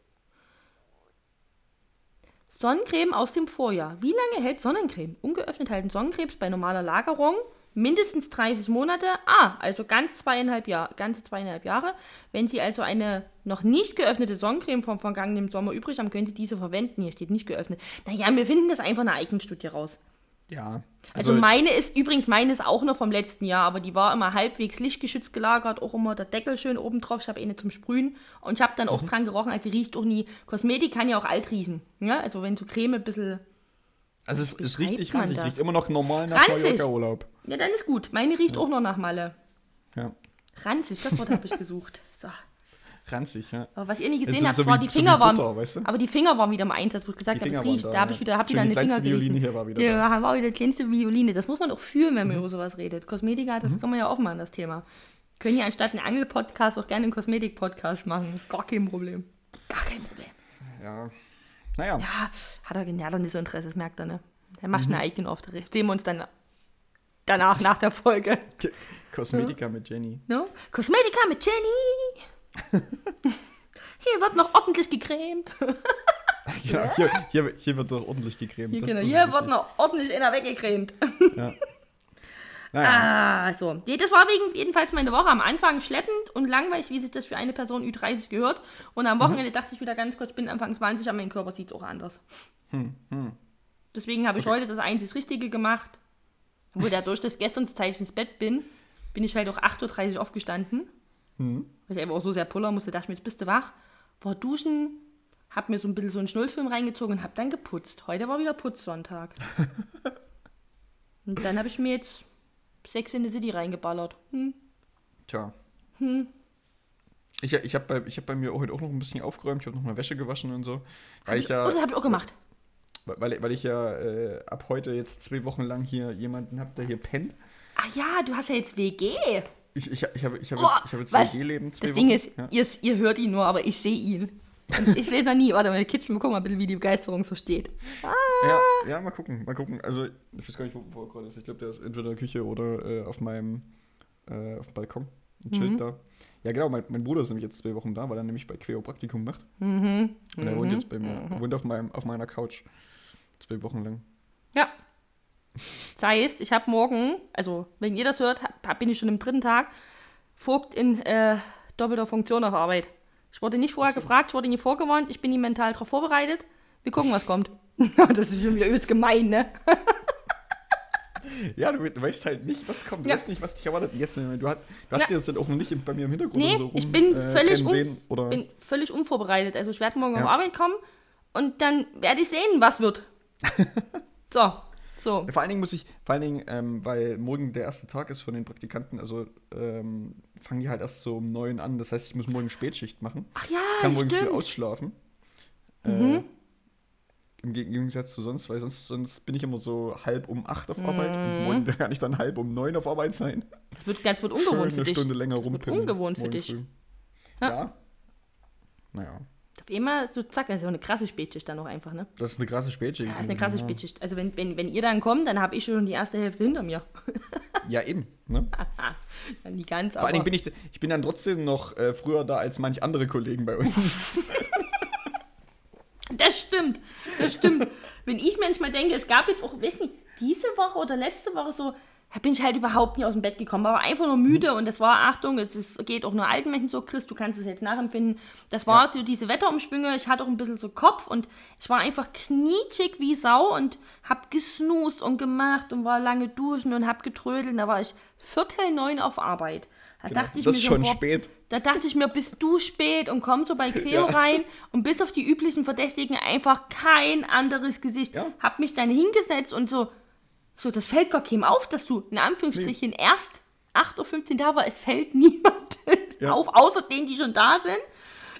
[SPEAKER 2] Sonnencreme aus dem Vorjahr. Wie lange hält Sonnencreme? Ungeöffnet halten Sonnencremes bei normaler Lagerung mindestens 30 Monate. Ah, also ganz zweieinhalb Jahre, ganze zweieinhalb Jahre. Wenn Sie also eine noch nicht geöffnete Sonnencreme vom vergangenen Sommer übrig haben, können Sie diese verwenden. Hier steht nicht geöffnet. Naja, wir finden das einfach eine Eigenstudie raus.
[SPEAKER 1] Ja.
[SPEAKER 2] Also, meine ist, übrigens meine ist auch noch vom letzten Jahr, aber die war immer halbwegs lichtgeschützt gelagert, auch immer der Deckel schön oben drauf. Ich habe eine zum Sprühen und ich habe dann
[SPEAKER 1] Mhm.
[SPEAKER 2] auch dran gerochen, also die riecht auch nie. Kosmetik kann ja auch alt riechen. Ja? Also wenn so Creme ein bisschen.
[SPEAKER 1] also es, es riecht nicht ranzig, riecht immer noch normal nach
[SPEAKER 2] Ranzig.
[SPEAKER 1] Mallorca-Urlaub.
[SPEAKER 2] Ja, dann ist gut. Meine riecht auch noch nach Malle.
[SPEAKER 1] Ja.
[SPEAKER 2] Ranzig, das Wort habe ich gesucht. So.
[SPEAKER 1] Ranzig, ja.
[SPEAKER 2] Aber was ihr nie gesehen
[SPEAKER 1] so-
[SPEAKER 2] habt,
[SPEAKER 1] so
[SPEAKER 2] war die
[SPEAKER 1] so
[SPEAKER 2] Finger waren.
[SPEAKER 1] Butter, weißt du?
[SPEAKER 2] Aber die Finger waren wieder im Einsatz, wo ich gesagt
[SPEAKER 1] Die
[SPEAKER 2] habe,
[SPEAKER 1] waren
[SPEAKER 2] riecht.
[SPEAKER 1] da,
[SPEAKER 2] Da, habe ich wieder, hab wieder
[SPEAKER 1] die
[SPEAKER 2] eine
[SPEAKER 1] kleinste
[SPEAKER 2] Finger geriechen.
[SPEAKER 1] Violine hier war wieder
[SPEAKER 2] Ja,
[SPEAKER 1] da. Mhm.
[SPEAKER 2] war wieder die kleinste Violine. Das muss man auch fühlen, wenn man über sowas redet. Kosmetika, das kann man ja auch machen, das Thema. Können ja anstatt einen Angel-Podcast auch gerne einen Kosmetik-Podcast machen. Das ist gar kein Problem. Gar kein Problem.
[SPEAKER 1] Ja. Naja.
[SPEAKER 2] Ja, hat er genial nicht so Interesse, das merkt er, ne? Der macht
[SPEAKER 1] Mhm.
[SPEAKER 2] eine eigene Auftritt. Sehen wir uns dann danach, nach der Folge.
[SPEAKER 1] Kosmetika mit Jenny.
[SPEAKER 2] No? Kosmetika mit Jenny. Hier wird noch ordentlich gecremt.
[SPEAKER 1] Ja, hier, hier, hier wird doch ordentlich gecremt.
[SPEAKER 2] Hier,
[SPEAKER 1] Das-
[SPEAKER 2] genau,
[SPEAKER 1] das
[SPEAKER 2] hier wird noch ordentlich einer weggecremt.
[SPEAKER 1] Naja.
[SPEAKER 2] Ah, so. Das war wegen jedenfalls meine Woche am Anfang schleppend und langweilig, wie sich das für eine Person Ü30 gehört. Und
[SPEAKER 1] Mhm.
[SPEAKER 2] am Wochenende dachte ich wieder ganz kurz, ich bin Anfang 20, aber mein Körper sieht es auch anders.
[SPEAKER 1] Hm,
[SPEAKER 2] Deswegen habe ich heute das einzig Richtige gemacht. Wo dadurch, dass gestern zeitig ins Bett bin, bin ich halt auch 8.30 Uhr aufgestanden.
[SPEAKER 1] Hm.
[SPEAKER 2] Weil ich einfach auch so sehr puller musste, dachte ich mir, jetzt bist du wach. War duschen, hab mir so ein bisschen so einen Schnulzfilm reingezogen und hab dann geputzt. Heute war wieder Putzsonntag. und dann habe ich mir jetzt Sex in the City reingeballert. Hm.
[SPEAKER 1] Tja. Ich, ich habe bei, ich hab bei mir heute auch noch ein bisschen aufgeräumt. Ich habe noch mal Wäsche gewaschen und so. Weil ich ja,
[SPEAKER 2] Oh, das habe ich auch gemacht.
[SPEAKER 1] weil, weil ich ja äh, ab heute jetzt zwei Wochen lang hier jemanden habe, der hier pennt.
[SPEAKER 2] Ach ja, du hast ja jetzt WG.
[SPEAKER 1] Ich, ich, ich habe ich hab
[SPEAKER 2] Oh,
[SPEAKER 1] jetzt, ich hab jetzt
[SPEAKER 2] was?
[SPEAKER 1] Zwei
[SPEAKER 2] Das Ding
[SPEAKER 1] Wochen.
[SPEAKER 2] ist,
[SPEAKER 1] Ja.
[SPEAKER 2] ihr, ihr hört ihn nur, aber ich sehe ihn. Und ich weiß noch nie, warte mal, Kids, wir gucken mal bitte, wie die Begeisterung so steht.
[SPEAKER 1] Ja, ja, mal gucken, mal gucken. Also, ich weiß gar nicht, wo, wo er gerade ist. Ich glaube, der ist entweder in der Küche oder äh, auf meinem äh, auf dem Balkon und chillt
[SPEAKER 2] Mhm.
[SPEAKER 1] da. Ja, genau, mein, mein Bruder ist nämlich jetzt zwei Wochen da, weil er nämlich bei Queo Praktikum macht.
[SPEAKER 2] Mhm.
[SPEAKER 1] Und er wohnt jetzt bei mir, wohnt auf, meinem, auf meiner Couch. Zwei Wochen lang.
[SPEAKER 2] Ja. Das heißt, ich habe morgen, also wenn ihr das hört, hab, bin ich schon im dritten Tag, Vogt in äh, doppelter Funktion auf Arbeit. Ich wurde nicht vorher gefragt, ich wurde nie vorgewarnt, ich bin nie mental darauf vorbereitet. Wir gucken, was kommt. das ist schon wieder übelst gemein, ne?
[SPEAKER 1] Ja, du, du weißt halt nicht, was kommt. Du
[SPEAKER 2] Ja.
[SPEAKER 1] weißt nicht, was dich erwartet. Jetzt, du, hast, du hast
[SPEAKER 2] Ja.
[SPEAKER 1] jetzt auch noch nicht bei mir im Hintergrund
[SPEAKER 2] Nee,
[SPEAKER 1] oder so rum,
[SPEAKER 2] ich bin
[SPEAKER 1] äh,
[SPEAKER 2] völlig
[SPEAKER 1] sehen. Oder,
[SPEAKER 2] bin völlig unvorbereitet. Also ich werde morgen
[SPEAKER 1] Ja.
[SPEAKER 2] auf Arbeit kommen und dann werde ich sehen, was wird. so, so.
[SPEAKER 1] Vor allen Dingen muss ich, vor allen Dingen, ähm, weil morgen der erste Tag ist von den Praktikanten, also ähm, fangen die halt erst so um neun an. Das heißt, ich muss morgen Spätschicht machen.
[SPEAKER 2] Ach ja,
[SPEAKER 1] kann morgen früh
[SPEAKER 2] stimmt.
[SPEAKER 1] ausschlafen.
[SPEAKER 2] Mhm.
[SPEAKER 1] Äh, Im Geg- Gegensatz zu sonst, weil sonst, sonst bin ich immer so halb um acht auf Arbeit
[SPEAKER 2] Mhm.
[SPEAKER 1] und morgen kann ich dann halb um neun auf Arbeit sein.
[SPEAKER 2] Das wird ganz wird ungewohnt
[SPEAKER 1] Schön
[SPEAKER 2] für
[SPEAKER 1] eine
[SPEAKER 2] dich.
[SPEAKER 1] Stunde länger
[SPEAKER 2] Das wird ungewohnt für dich.
[SPEAKER 1] früh.
[SPEAKER 2] Ja.
[SPEAKER 1] Ja. Naja,
[SPEAKER 2] Auf einmal so zack, das ist ja auch eine krasse Spätschicht dann noch einfach, ne?
[SPEAKER 1] das ist eine krasse Spätschicht.
[SPEAKER 2] Ja, das ist eine krasse
[SPEAKER 1] ja.
[SPEAKER 2] Spätschicht. Also wenn, wenn, wenn ihr dann kommt, dann habe ich schon die erste Hälfte hinter mir.
[SPEAKER 1] Ja, eben. Ne?
[SPEAKER 2] Ja, nie ganz,
[SPEAKER 1] Vor allen
[SPEAKER 2] aber
[SPEAKER 1] Dingen bin ich, ich bin dann trotzdem noch äh, früher da als manch andere Kollegen bei uns.
[SPEAKER 2] das stimmt, das stimmt. Wenn ich manchmal denke, es gab jetzt auch, weiß nicht, diese Woche oder letzte Woche so, bin ich halt überhaupt nie aus dem Bett gekommen, war einfach nur müde und das war, Achtung, es ist, geht auch nur alten Menschen so, Chris, du kannst es jetzt nachempfinden, das war
[SPEAKER 1] Ja.
[SPEAKER 2] so diese Wetterumschwünge, ich hatte auch ein bisschen so Kopf und ich war einfach knietschig wie Sau und hab gesnoost und gemacht und war lange duschen und hab getrödelt und da war ich viertel neun auf Arbeit. Da
[SPEAKER 1] Genau,
[SPEAKER 2] dachte ich
[SPEAKER 1] das
[SPEAKER 2] mir
[SPEAKER 1] ist
[SPEAKER 2] so,
[SPEAKER 1] schon
[SPEAKER 2] boah,
[SPEAKER 1] spät.
[SPEAKER 2] da dachte ich mir, bist du spät und komm so bei Queo
[SPEAKER 1] Ja.
[SPEAKER 2] rein und bis auf die üblichen Verdächtigen einfach kein anderes Gesicht.
[SPEAKER 1] Ja.
[SPEAKER 2] Hab mich dann hingesetzt und so, so das fällt gar keinem auf, dass du in Anführungsstrichen erst 8.15 Uhr da war. Es fällt niemand
[SPEAKER 1] Ja.
[SPEAKER 2] auf, außer denen, die schon da sind.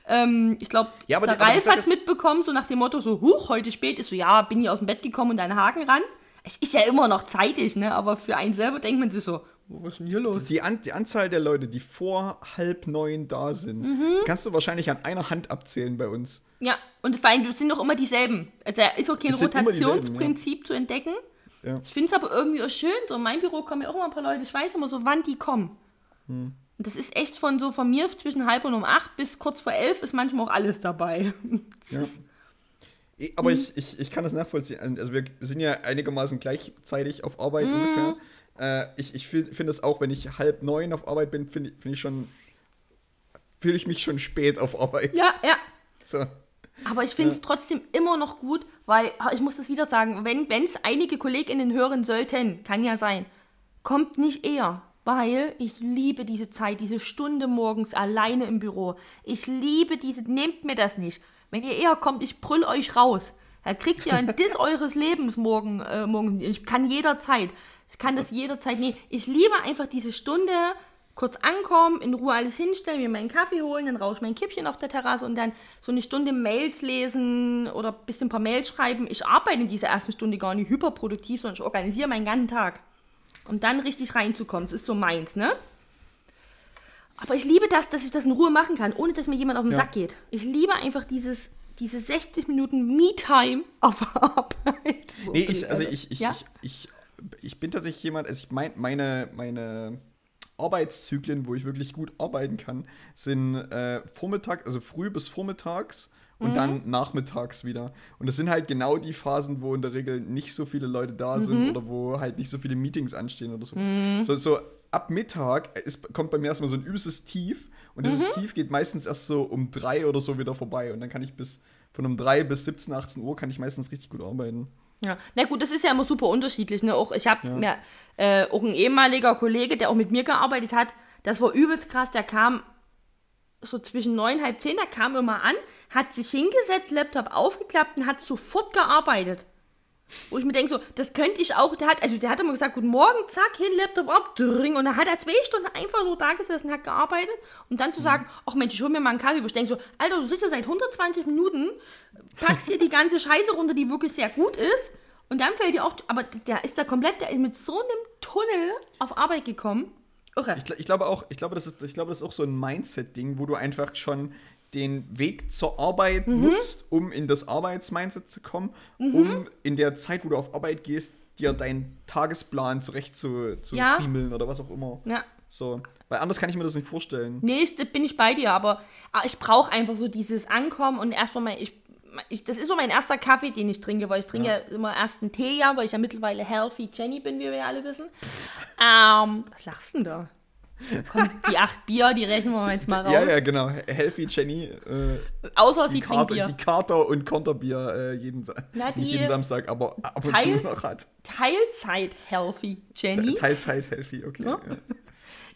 [SPEAKER 2] Ähm, ich glaube,
[SPEAKER 1] Ja,
[SPEAKER 2] der Ralf hat es mitbekommen, so nach dem Motto, so, huch, heute spät. Ist so, ja, bin hier aus dem Bett gekommen und deinen Haken ran. Es ist ja immer noch zeitig, ne? aber für einen selber denkt man sich so, was ist denn hier los?
[SPEAKER 1] Die, An die Anzahl der Leute, die vor halb neun da sind,
[SPEAKER 2] Mhm.
[SPEAKER 1] kannst du wahrscheinlich an einer Hand abzählen bei uns.
[SPEAKER 2] Ja, und vor allem, das sind doch immer dieselben. Also da ist auch kein Rotationsprinzip zu entdecken.
[SPEAKER 1] Ja.
[SPEAKER 2] Ich finde es aber irgendwie auch schön, so in meinem Büro kommen ja auch immer ein paar Leute, ich weiß immer so, wann die kommen.
[SPEAKER 1] Hm.
[SPEAKER 2] Und das ist echt von so von mir zwischen halb und um acht bis kurz vor elf ist manchmal auch alles dabei. Das
[SPEAKER 1] Ja.
[SPEAKER 2] ist.
[SPEAKER 1] Aber ich, ich, ich kann das nachvollziehen. Also wir sind ja einigermaßen gleichzeitig auf Arbeit
[SPEAKER 2] Mhm.
[SPEAKER 1] ungefähr. Äh, ich ich finde es auch, wenn ich halb neun auf Arbeit bin, finde find ich schon, fühle ich mich schon spät auf Arbeit.
[SPEAKER 2] ja, ja.
[SPEAKER 1] So.
[SPEAKER 2] Aber ich finde es trotzdem immer noch gut, weil, ich muss das wieder sagen, wenn es einige KollegInnen hören sollten, kann ja sein, kommt nicht eher. Weil ich liebe diese Zeit, diese Stunde morgens alleine im Büro. Ich liebe diese, nehmt mir das nicht. Wenn ihr eher kommt, ich brüll euch raus. Da kriegt ihr ein Diss eures Lebens morgen, äh, morgen. Ich kann jederzeit. Ich kann das jederzeit. Nee, ich liebe einfach diese Stunde, kurz ankommen, in Ruhe alles hinstellen, mir meinen Kaffee holen, dann rauche ich mein Kippchen auf der Terrasse und dann so eine Stunde Mails lesen oder ein bisschen ein paar Mails schreiben. Ich arbeite in dieser ersten Stunde gar nicht hyperproduktiv, sondern ich organisiere meinen ganzen Tag. Und dann richtig reinzukommen, das ist so meins, ne? Aber ich liebe das, dass ich das in Ruhe machen kann, ohne dass mir jemand auf den
[SPEAKER 1] Ja.
[SPEAKER 2] Sack geht. Ich liebe einfach dieses, diese 60 Minuten Me-Time auf Arbeit. So
[SPEAKER 1] Nee, ich, also ich, ich,
[SPEAKER 2] ja?
[SPEAKER 1] ich, ich, ich bin tatsächlich jemand, also ich mein, meine, meine Arbeitszyklen, wo ich wirklich gut arbeiten kann, sind äh, Vormittag, also früh bis vormittags und dann nachmittags wieder. Und das sind halt genau die Phasen, wo in der Regel nicht so viele Leute da sind oder wo halt nicht so viele Meetings anstehen oder so. So, so ab Mittag ist, kommt bei mir erstmal so ein übelstes Tief und dieses Tief geht meistens erst so um drei oder so wieder vorbei und dann kann ich bis von um drei bis 17, 18 Uhr kann ich meistens richtig gut arbeiten.
[SPEAKER 2] Ja, na gut, das ist ja immer super unterschiedlich. Ne? Auch ich habe mir äh, auch ein ehemaliger Kollege, der auch mit mir gearbeitet hat, das war übelst krass. Der kam so zwischen neun, halb zehn, der kam immer an, hat sich hingesetzt, Laptop aufgeklappt und hat sofort gearbeitet. Wo ich mir denke, so, das könnte ich auch. Der hat, also der hat immer gesagt, guten Morgen, zack, hin, Laptop ab, dring. Und dann hat er zwei Stunden einfach nur da gesessen, hat gearbeitet. Und dann zu sagen, ach Mensch, ich hol mir mal einen Kaffee. Wo ich denke so, Alter, du sitzt ja seit 120 Minuten, packst hier die ganze Scheiße runter, die wirklich sehr gut ist. Und dann fällt dir auf, aber der ist da komplett, der ist mit so einem Tunnel auf Arbeit gekommen. Irre.
[SPEAKER 1] Ich, ich glaube auch, ich glaube, das ist, ich glaube, das ist auch so ein Mindset-Ding, wo du einfach schon den Weg zur Arbeit
[SPEAKER 2] Mhm.
[SPEAKER 1] nutzt, um in das Arbeitsmindset zu kommen, um in der Zeit, wo du auf Arbeit gehst, dir deinen Tagesplan zurecht zu, zu
[SPEAKER 2] Ja.
[SPEAKER 1] oder was auch immer.
[SPEAKER 2] Ja.
[SPEAKER 1] So. Weil anders kann ich mir das nicht vorstellen.
[SPEAKER 2] Nee, ich, bin ich bei dir, aber, aber ich brauche einfach so dieses Ankommen und erstmal mal, ich, ich, das ist so mein erster Kaffee, den ich trinke, weil ich trinke ja, immer erst einen Tee, ja, weil ich ja mittlerweile Healthy Jenny bin, wie wir ja alle wissen. Ähm, was lachst du denn da? Komm, die acht Bier, die rechnen wir jetzt mal raus.
[SPEAKER 1] Ja, ja, genau. Healthy Jenny, äh,
[SPEAKER 2] Außer sie trinkt Bier.
[SPEAKER 1] die Kater und Konterbier äh, jeden,
[SPEAKER 2] Na,
[SPEAKER 1] nicht jeden Samstag, aber ab und
[SPEAKER 2] Teil-
[SPEAKER 1] zu noch hat.
[SPEAKER 2] Teilzeit Healthy Jenny.
[SPEAKER 1] Teilzeit Healthy, okay.
[SPEAKER 2] Ja.
[SPEAKER 1] Ja.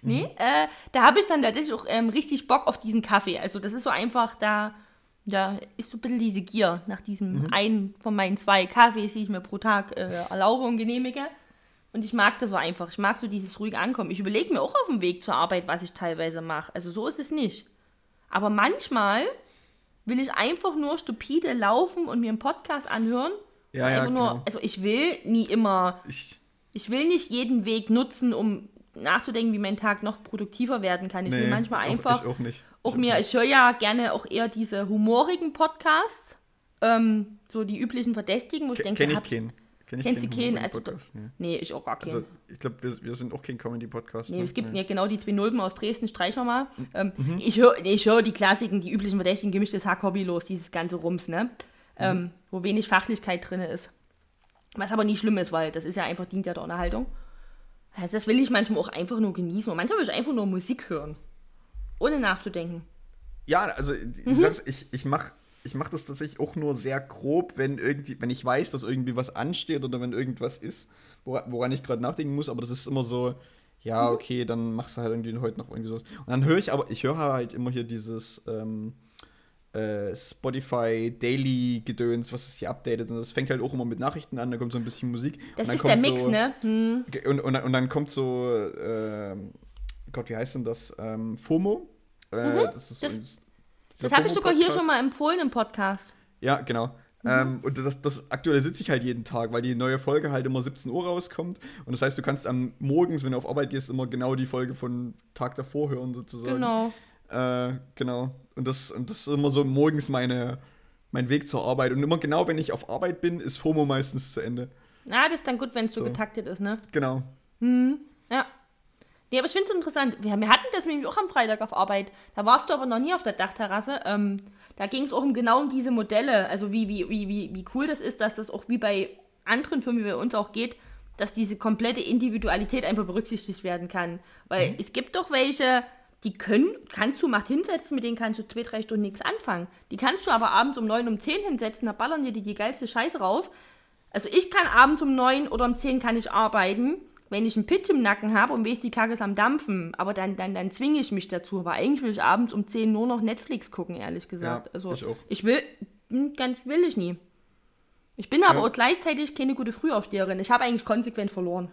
[SPEAKER 2] Nee, äh, da habe ich dann tatsächlich auch ähm, richtig Bock auf diesen Kaffee. Also das ist so einfach, da, da ist so ein bisschen diese Gier nach diesem einen von meinen zwei Kaffees, die ich mir pro Tag äh, erlaube und genehmige. Und ich mag das so einfach. Ich mag so dieses ruhige Ankommen. Ich überlege mir auch auf dem Weg zur Arbeit, was ich teilweise mache. Also so ist es nicht. Aber manchmal will ich einfach nur stupide laufen und mir einen Podcast anhören.
[SPEAKER 1] Ja, ja,
[SPEAKER 2] nur,
[SPEAKER 1] genau.
[SPEAKER 2] also ich will nie immer
[SPEAKER 1] Ich,
[SPEAKER 2] ich will nicht jeden Weg nutzen, um nachzudenken, wie mein Tag noch produktiver werden kann. Ich will manchmal
[SPEAKER 1] ich
[SPEAKER 2] einfach
[SPEAKER 1] Auch, ich auch nicht.
[SPEAKER 2] auch mir, ich höre ja gerne auch eher diese humorigen Podcasts, ähm, so die üblichen Verdächtigen, wo ich denke,
[SPEAKER 1] Kenne ich
[SPEAKER 2] hab-
[SPEAKER 1] keinen. Kenn ich
[SPEAKER 2] Kennst du
[SPEAKER 1] keinen
[SPEAKER 2] Also,
[SPEAKER 1] nee.
[SPEAKER 2] nee, ich auch gar keinen.
[SPEAKER 1] Also, ich glaube, wir, wir sind auch kein Comedy-Podcast.
[SPEAKER 2] Nee,
[SPEAKER 1] ne?
[SPEAKER 2] es gibt ja genau die zwei Nulpen aus Dresden, streichen wir mal. Ähm,
[SPEAKER 1] Mhm.
[SPEAKER 2] Ich höre ich hör die Klassiken, die üblichen Verdächtigen, gemischtes Hack, hobbylos, dieses ganze Rums, ne?
[SPEAKER 1] Mhm.
[SPEAKER 2] Ähm, wo wenig Fachlichkeit drin ist. Was aber nicht schlimm ist, weil das ist ja einfach, dient ja der Unterhaltung. Also das will ich manchmal auch einfach nur genießen. Und manchmal will ich einfach nur Musik hören. Ohne nachzudenken.
[SPEAKER 1] Ja, also sag's, ich, ich mache ich mach das tatsächlich auch nur sehr grob, wenn irgendwie, wenn ich weiß, dass irgendwie was ansteht oder wenn irgendwas ist, wora- woran ich gerade nachdenken muss, aber das ist immer so, ja, okay, dann machst du halt irgendwie heute noch irgendwie sowas. Und dann höre ich aber, ich höre halt immer hier dieses ähm, äh, Spotify Daily Gedöns, was es hier updatet und das fängt halt auch immer mit Nachrichten an, da kommt so ein bisschen Musik.
[SPEAKER 2] Das ist der Mix,
[SPEAKER 1] so,
[SPEAKER 2] ne? Hm.
[SPEAKER 1] Und, und, und dann kommt so, ähm, Gott, wie heißt denn das? Ähm, FOMO. Äh, das ist
[SPEAKER 2] Mhm. das- Das habe ich sogar hier schon mal empfohlen im Podcast.
[SPEAKER 1] Ja, genau. Ähm, und das, das aktualisiert sich halt jeden Tag, weil die neue Folge halt immer 17 Uhr rauskommt. Und das heißt, du kannst am morgens, wenn du auf Arbeit gehst, immer genau die Folge von Tag davor hören, sozusagen.
[SPEAKER 2] Genau.
[SPEAKER 1] Äh, genau. Und das, und das ist immer so morgens meine, mein Weg zur Arbeit. Und immer genau, wenn ich auf Arbeit bin, ist FOMO meistens zu Ende.
[SPEAKER 2] Na, das ist dann gut, wenn es so.
[SPEAKER 1] So.
[SPEAKER 2] getaktet ist, ne?
[SPEAKER 1] Genau.
[SPEAKER 2] Ja. Nee, aber ich finde es interessant. Wir, wir hatten das nämlich auch am Freitag auf Arbeit. Da warst du aber noch nie auf der Dachterrasse. Ähm, da ging es auch um genau um diese Modelle. Also wie, wie, wie, wie, wie cool das ist, dass das auch wie bei anderen Firmen, wie bei uns auch geht, dass diese komplette Individualität einfach berücksichtigt werden kann. Weil es gibt doch welche, die können, kannst du Macht hinsetzen, mit denen kannst du zwei, drei Stunden nichts anfangen. Die kannst du aber abends um neun, um zehn hinsetzen, da ballern dir die, die geilste Scheiße raus. Also ich kann abends um neun oder um zehn kann ich arbeiten, wenn ich einen Pitch im Nacken habe und weiß, die Kacke ist am Dampfen. Aber dann, dann, dann zwinge ich mich dazu. Aber eigentlich will ich abends um zehn nur noch Netflix gucken, ehrlich gesagt.
[SPEAKER 1] Ja,
[SPEAKER 2] also
[SPEAKER 1] ich auch.
[SPEAKER 2] ich will, hm, ganz will ich nie. Ich bin aber
[SPEAKER 1] Ja.
[SPEAKER 2] auch gleichzeitig keine gute Frühaufsteherin. Ich habe eigentlich konsequent verloren.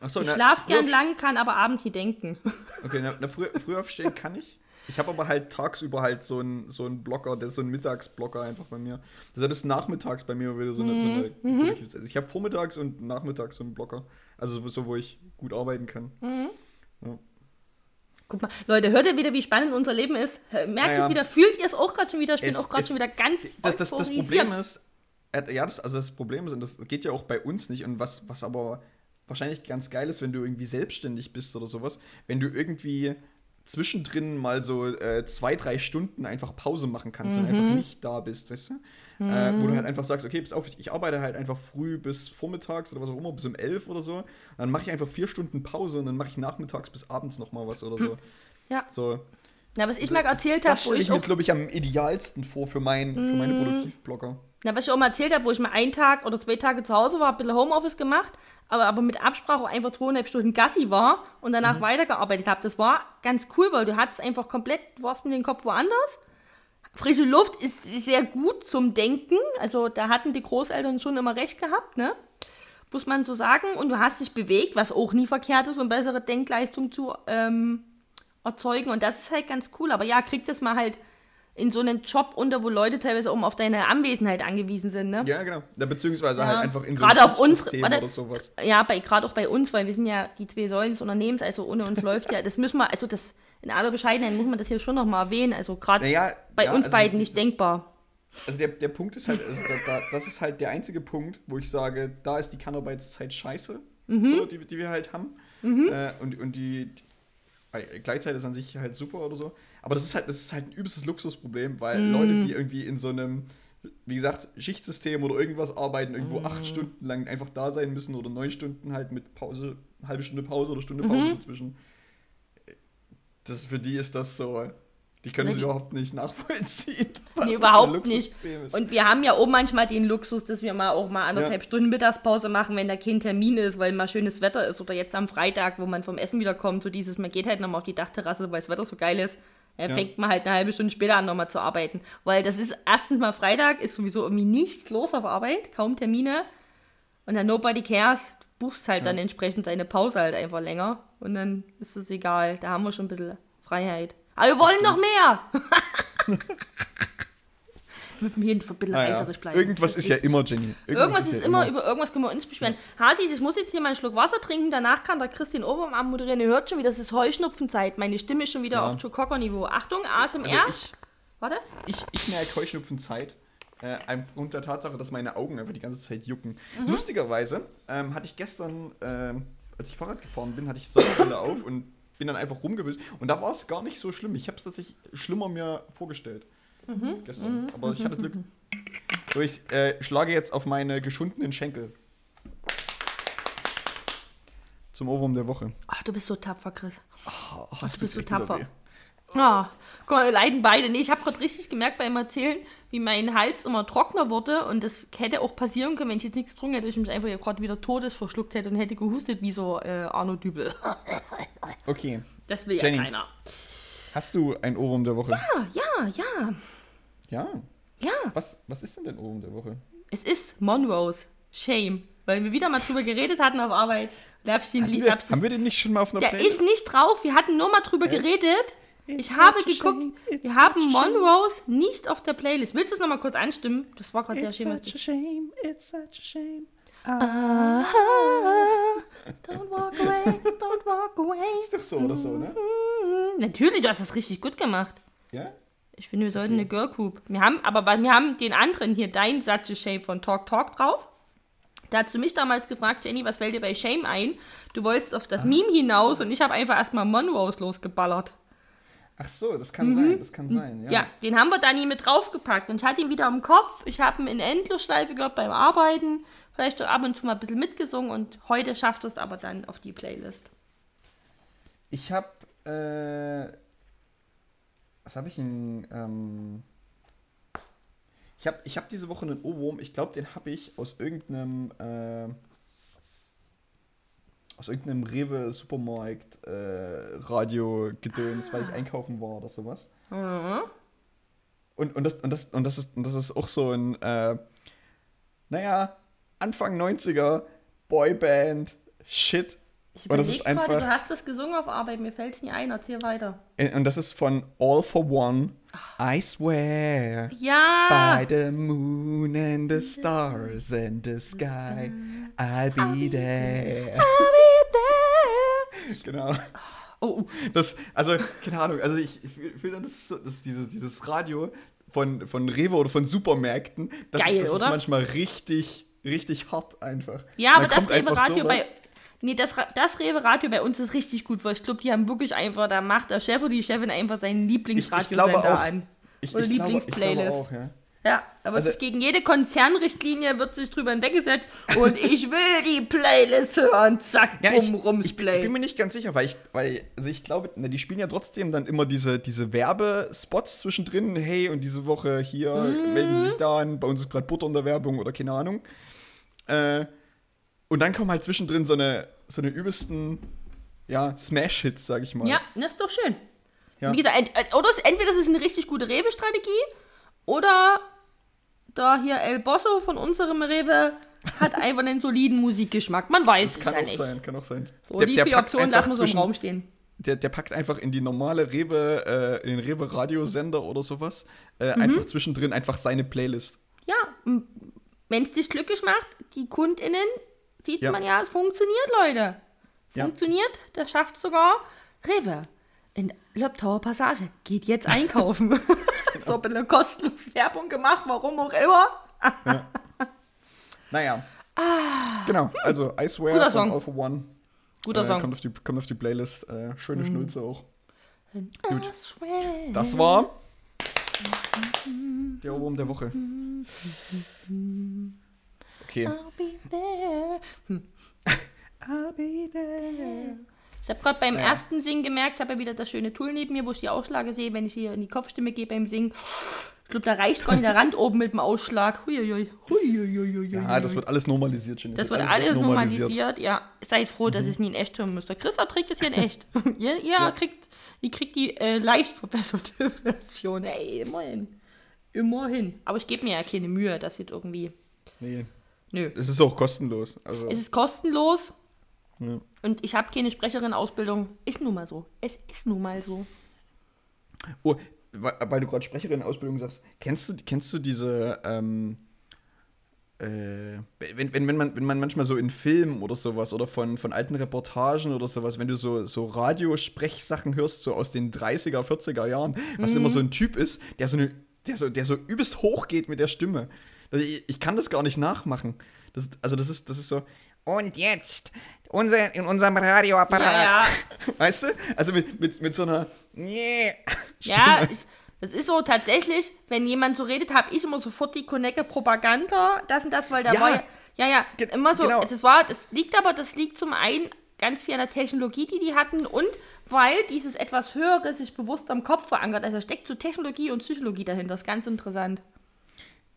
[SPEAKER 1] Achso,
[SPEAKER 2] Ich schlafe gern lang, kann aber abends nie denken.
[SPEAKER 1] Okay, na, na, früh, früh aufstehen kann ich. Ich habe aber halt tagsüber halt so einen so einen Blocker, der ist so ein Mittagsblocker einfach bei mir. Deshalb ist nachmittags bei mir wieder so eine, so eine
[SPEAKER 2] Mhm.
[SPEAKER 1] Produktivzeit. Also ich habe vormittags und nachmittags so einen Blocker. Also so, wo ich gut arbeiten kann.
[SPEAKER 2] Mhm.
[SPEAKER 1] Ja.
[SPEAKER 2] Guck mal, Leute, hört ihr wieder, wie spannend unser Leben ist? Merkt
[SPEAKER 1] Naja.
[SPEAKER 2] es wieder? Fühlt ihr es auch gerade schon wieder? Ich bin auch gerade schon wieder ganz
[SPEAKER 1] Das, das, das. Problem ist, äh, ja, das, also das Problem ist, und das geht ja auch bei uns nicht, und was, was aber wahrscheinlich ganz geil ist, wenn du irgendwie selbstständig bist oder sowas, wenn du irgendwie zwischendrin mal so äh, zwei, drei Stunden einfach Pause machen kannst und
[SPEAKER 2] Mhm.
[SPEAKER 1] einfach nicht da bist, weißt du? Äh, wo du halt einfach sagst, okay, pass auf, ich, arbeite halt einfach früh bis vormittags oder was auch immer, bis um elf oder so. Dann mache ich einfach vier Stunden Pause und dann mache ich nachmittags bis abends nochmal was oder so.
[SPEAKER 2] Ja.
[SPEAKER 1] So.
[SPEAKER 2] Na, was ich mal erzählt
[SPEAKER 1] Das
[SPEAKER 2] habe, wo
[SPEAKER 1] stelle
[SPEAKER 2] ich
[SPEAKER 1] ich mir, glaube ich, am idealsten vor für, mein, für meine Produktivblocker.
[SPEAKER 2] na, was ich auch mal erzählt habe, wo ich mal einen Tag oder zwei Tage zu Hause war, ein bisschen Homeoffice gemacht, aber, aber mit Absprache einfach zweieinhalb Stunden Gassi war und danach weitergearbeitet habe. Das war ganz cool, weil du hattest einfach komplett, du warst mit dem Kopf woanders. Frische Luft ist sehr gut zum Denken. Also da hatten die Großeltern schon immer recht gehabt, ne? Muss man so sagen. Und du hast dich bewegt, was auch nie verkehrt ist, um bessere Denkleistung zu ähm, erzeugen. Und das ist halt ganz cool. Aber ja, krieg das mal halt in so einen Job unter, wo Leute teilweise auch auf deine Anwesenheit angewiesen sind, ne?
[SPEAKER 1] Ja, genau. Ja, beziehungsweise
[SPEAKER 2] Ja.
[SPEAKER 1] halt einfach in so
[SPEAKER 2] Gerade auf uns- warte.
[SPEAKER 1] oder sowas.
[SPEAKER 2] Ja, gerade auch bei uns, weil wir sind ja die zwei Säulen des Unternehmens, also ohne uns läuft ja, das müssen wir, also das, in aller Bescheidenheit muss man das hier schon nochmal erwähnen, also gerade
[SPEAKER 1] Naja,
[SPEAKER 2] bei
[SPEAKER 1] ja,
[SPEAKER 2] uns
[SPEAKER 1] also
[SPEAKER 2] beiden nicht denkbar.
[SPEAKER 1] Also der, der Punkt ist halt, also da, da, das ist halt der einzige Punkt, wo ich sage, da ist die Kernarbeitszeit scheiße,
[SPEAKER 2] Mhm.
[SPEAKER 1] so, die, die wir halt haben. Äh, und, und die, Gleitzeit ist an sich halt super oder so. Aber das ist halt, das ist halt ein übelstes Luxusproblem, weil
[SPEAKER 2] Mhm.
[SPEAKER 1] Leute, die irgendwie in so einem, wie gesagt, Schichtsystem oder irgendwas arbeiten, irgendwo
[SPEAKER 2] Mhm.
[SPEAKER 1] acht Stunden lang einfach da sein müssen oder neun Stunden halt mit Pause, halbe Stunde Pause oder Stunde Pause
[SPEAKER 2] Mhm.
[SPEAKER 1] dazwischen. Das, für die ist das so, die können
[SPEAKER 2] Na,
[SPEAKER 1] es überhaupt nicht nachvollziehen. was
[SPEAKER 2] Nee, überhaupt nicht. Und wir haben ja auch manchmal den Luxus, dass wir mal auch mal anderthalb
[SPEAKER 1] Ja.
[SPEAKER 2] Stunden Mittagspause machen, wenn da kein Termin ist, weil mal schönes Wetter ist oder jetzt am Freitag, wo man vom Essen wiederkommt, so dieses, man geht halt nochmal auf die Dachterrasse, weil das Wetter so geil ist. Dann
[SPEAKER 1] Ja.
[SPEAKER 2] fängt man halt eine halbe Stunde später an, nochmal zu arbeiten. Weil das ist erstens mal Freitag, ist sowieso irgendwie nichts los auf Arbeit, kaum Termine. Und dann nobody cares. Du buchst halt dann entsprechend deine Pause halt einfach länger. Und dann ist es egal. Da haben wir schon ein bisschen Freiheit. Aber wir wollen noch mehr! Mit mir ein bisschen
[SPEAKER 1] Naja,
[SPEAKER 2] reißerisch bleiben.
[SPEAKER 1] Irgendwas ist ja immer, Jenny.
[SPEAKER 2] Irgendwas ist
[SPEAKER 1] ja
[SPEAKER 2] immer, über irgendwas können wir uns beschweren. Hasis, ich muss jetzt hier mal einen Schluck Wasser trinken, danach kann der Christian Obermann anmoderieren. Ihr hört schon wieder, das ist Heuschnupfenzeit. Meine Stimme ist schon wieder
[SPEAKER 1] Ja.
[SPEAKER 2] auf Joe Cocker-Niveau. Achtung, ASMR.
[SPEAKER 1] Also ich,
[SPEAKER 2] Warte.
[SPEAKER 1] ich, ich merke Heuschnupfenzeit, Äh, aufgrund der Tatsache, dass meine Augen einfach die ganze Zeit jucken.
[SPEAKER 2] Mhm.
[SPEAKER 1] Lustigerweise ähm, hatte ich gestern, ähm, als ich Fahrrad gefahren bin, hatte ich Sonnenbrille auf und bin dann einfach rumgewühlt. Und da war es gar nicht so schlimm. Ich habe es tatsächlich schlimmer mir vorgestellt.
[SPEAKER 2] Mhm.
[SPEAKER 1] Gestern. Aber ich hatte Glück. So, ich äh, schlage jetzt auf meine geschundenen Schenkel. Zum Ohrwurm der Woche.
[SPEAKER 2] Ach, du bist so tapfer, Chris.
[SPEAKER 1] Oh,
[SPEAKER 2] Ach, du bist so tapfer. Ah, guck mal, wir leiden beide. Nee, ich habe gerade richtig gemerkt beim Erzählen, wie mein Hals immer trockener wurde. Und das hätte auch passieren können, wenn ich jetzt nichts getrunken hätte, ich mich einfach gerade wieder todes verschluckt hätte und hätte gehustet wie so äh, Arno Dübel.
[SPEAKER 1] Okay.
[SPEAKER 2] Das will
[SPEAKER 1] Jenny.
[SPEAKER 2] ja keiner.
[SPEAKER 1] Hast du ein Ohrwurm der Woche?
[SPEAKER 2] Ah, ja, ja,
[SPEAKER 1] Ja.
[SPEAKER 2] ja.
[SPEAKER 1] Was, was ist denn dein Ohrwurm der Woche?
[SPEAKER 2] Es ist Monrose. Shame. Weil wir wieder mal drüber geredet hatten auf Arbeit.
[SPEAKER 1] Haben wir, haben wir den nicht schon mal auf einer
[SPEAKER 2] der
[SPEAKER 1] Playlist?
[SPEAKER 2] ist nicht drauf. Wir hatten nur mal drüber
[SPEAKER 1] Echt?
[SPEAKER 2] geredet.
[SPEAKER 1] It's
[SPEAKER 2] Ich habe geguckt,
[SPEAKER 1] it's
[SPEAKER 2] wir haben. Monrose nicht auf der Playlist. Willst du es nochmal kurz anstimmen? Das war gerade sehr
[SPEAKER 1] It's
[SPEAKER 2] schön. was
[SPEAKER 1] such a shame, it's such a shame.
[SPEAKER 2] Ah, don't walk away, don't walk away.
[SPEAKER 1] Ist doch so oder so, ne?
[SPEAKER 2] Mm, Natürlich, du hast das richtig gut gemacht.
[SPEAKER 1] Ja?
[SPEAKER 2] Ich finde, wir sollten eine Girl Group. Wir haben, aber wir haben den anderen hier, dein Such Shame von Talk Talk drauf. Da hast du mich damals gefragt, Jenny, was fällt dir bei Shame ein? Du wolltest auf das Meme hinaus und ich habe einfach erstmal Monrose losgeballert.
[SPEAKER 1] Ach so, das kann sein, das kann sein. Ja.
[SPEAKER 2] Mhm. Ja. den haben wir da nie mit draufgepackt. Und ich hatte ihn wieder im Kopf. Ich habe ihn in Endlosschleife gehört beim Arbeiten. Vielleicht ab und zu mal ein bisschen mitgesungen und heute schafft es aber dann auf die Playlist.
[SPEAKER 1] Ich habe, äh, was habe ich denn, ähm, ich habe ich hab diese Woche einen Ohrwurm, ich glaube, den habe ich aus irgendeinem, äh, aus irgendeinem Rewe Supermarkt äh, Radio gedöns, weil ich einkaufen war oder sowas.
[SPEAKER 2] Mhm.
[SPEAKER 1] Und, und, das, und, das, und, das ist, und das ist auch so ein, äh, naja, Anfang 90er Boyband Shit.
[SPEAKER 2] Ich
[SPEAKER 1] das
[SPEAKER 2] überlege
[SPEAKER 1] ist
[SPEAKER 2] gerade,
[SPEAKER 1] einfach-
[SPEAKER 2] du hast das gesungen auf Arbeit, mir fällt es nie ein, erzähl weiter.
[SPEAKER 1] Äh, Und das ist von All for One. I swear.
[SPEAKER 2] Ja!
[SPEAKER 1] By the moon and the stars and the sky, I'll be there. Genau.
[SPEAKER 2] Oh, oh,
[SPEAKER 1] Das, also, keine Ahnung, also ich, ich finde, das ist, so, das ist diese, dieses Radio von, von Rewe oder von Supermärkten, das,
[SPEAKER 2] Geil,
[SPEAKER 1] das ist manchmal richtig, richtig hart einfach.
[SPEAKER 2] Ja, aber das Rewe-Radio bei. Nee, das, das Rewe-Radio bei uns ist richtig gut, weil ich glaube, die haben wirklich einfach, da macht der Chef oder die Chefin einfach seinen
[SPEAKER 1] Ich, ich glaube
[SPEAKER 2] Lieblingsradiosender an.
[SPEAKER 1] Ich,
[SPEAKER 2] Oder Lieblingsplaylist.
[SPEAKER 1] ja.
[SPEAKER 2] Ja, aber
[SPEAKER 1] Also-
[SPEAKER 2] sich gegen jede Konzernrichtlinie wird sich drüber hinweggesetzt und ich will die Playlist hören. Zack,
[SPEAKER 1] Ja, ich,
[SPEAKER 2] rums,
[SPEAKER 1] ich, ich bin mir nicht ganz sicher, weil ich, weil, also ich glaube, na, die spielen ja trotzdem dann immer diese, diese Werbespots zwischendrin. Hey, und diese Woche hier, melden Sie sich da an, bei uns ist gerade Butter in der Werbung oder keine Ahnung. Äh, und dann kommen halt zwischendrin so eine, so eine übelsten, ja, Smash-Hits, sag ich mal.
[SPEAKER 2] ja, das ist doch schön.
[SPEAKER 1] Ja.
[SPEAKER 2] Wie gesagt, oder es, entweder das ist eine richtig gute Rewe-Strategie oder da hier El Bosso von unserem Rewe hat einfach einen soliden Musikgeschmack. Man weiß
[SPEAKER 1] Das kann
[SPEAKER 2] es ja
[SPEAKER 1] auch
[SPEAKER 2] nicht.
[SPEAKER 1] sein, kann auch sein.
[SPEAKER 2] So, die vier
[SPEAKER 1] packt
[SPEAKER 2] Optionen lassen so im Raum stehen.
[SPEAKER 1] Der, der packt einfach in die normale Rewe, äh, in den Rewe-Radiosender oder sowas, äh,
[SPEAKER 2] Mhm.
[SPEAKER 1] einfach zwischendrin einfach seine Playlist.
[SPEAKER 2] Ja, wenn es dich glücklich macht, die KundInnen, sieht
[SPEAKER 1] Ja.
[SPEAKER 2] man ja, es funktioniert, Leute.
[SPEAKER 1] Ja.
[SPEAKER 2] Funktioniert, der schafft sogar Rewe. In Löbtauer Passage. Geht jetzt einkaufen. so ein bisschen kostenlos Werbung gemacht, warum auch immer.
[SPEAKER 1] Naja. Genau, also I Swear
[SPEAKER 2] Ah. Guter
[SPEAKER 1] von
[SPEAKER 2] Song.
[SPEAKER 1] All for One.
[SPEAKER 2] Guter
[SPEAKER 1] äh,
[SPEAKER 2] Song.
[SPEAKER 1] Kommt auf die, kommt auf die Playlist. Äh, schöne Schnulze auch.
[SPEAKER 2] I swear.
[SPEAKER 1] Das war der Ohrwurm der Woche. Okay.
[SPEAKER 2] I'll be there.
[SPEAKER 1] I'll be there.
[SPEAKER 2] Ich habe gerade beim
[SPEAKER 1] Ja.
[SPEAKER 2] ersten Singen gemerkt, habe ja wieder das schöne Tool neben mir, wo ich die Ausschläge sehe, wenn ich hier in die Kopfstimme gehe beim Singen. Ich glaube, da reicht gar nicht der Rand oben mit dem Ausschlag. Huiuiui. Huiuiui.
[SPEAKER 1] Ja, das wird alles normalisiert, Jenny.
[SPEAKER 2] Das wird alles normalisiert. Ja, seid froh, dass ihr es nie in echt hören müsst. Der Chris trägt es hier in echt. ihr, ihr,
[SPEAKER 1] Ja.
[SPEAKER 2] kriegt, ihr kriegt die äh, leicht verbesserte Version. Ey, immerhin. Immerhin. Aber ich gebe mir ja keine Mühe, dass jetzt irgendwie.
[SPEAKER 1] Nee,
[SPEAKER 2] Nö.
[SPEAKER 1] es ist auch kostenlos. Also,
[SPEAKER 2] Es ist kostenlos
[SPEAKER 1] ja.
[SPEAKER 2] und ich habe keine Sprecherin-Ausbildung. Ist nun mal so. Es ist nun mal so.
[SPEAKER 1] Oh, weil, du gerade Sprecherin-Ausbildung sagst, kennst du, kennst du diese, ähm, äh, wenn, wenn, wenn, man, wenn man manchmal so in Filmen oder sowas oder von, von alten Reportagen oder sowas, wenn du so, so Radiosprechsachen hörst, so aus den 30er, 40er Jahren, was immer so ein Typ ist, der so eine der so, der so übelst hoch geht mit der Stimme. Also ich, ich kann das gar nicht nachmachen. Das, also das ist, das ist so. Und jetzt unser, in unserem Radioapparat.
[SPEAKER 2] Ja, ja.
[SPEAKER 1] Weißt du? Also mit, mit, mit so einer. Yeah,
[SPEAKER 2] Ja, ich, das ist so tatsächlich, wenn jemand so redet, habe ich immer sofort die Konecke Propaganda, das und das, weil da
[SPEAKER 1] Ja.
[SPEAKER 2] war ja, ja, ja,
[SPEAKER 1] Ge-
[SPEAKER 2] immer so,
[SPEAKER 1] genau.
[SPEAKER 2] das war, das liegt aber, das liegt zum einen ganz viel an der Technologie, die die hatten und weil dieses etwas Höhere sich bewusst am Kopf verankert, also da steckt so Technologie und Psychologie dahinter, das ist ganz interessant.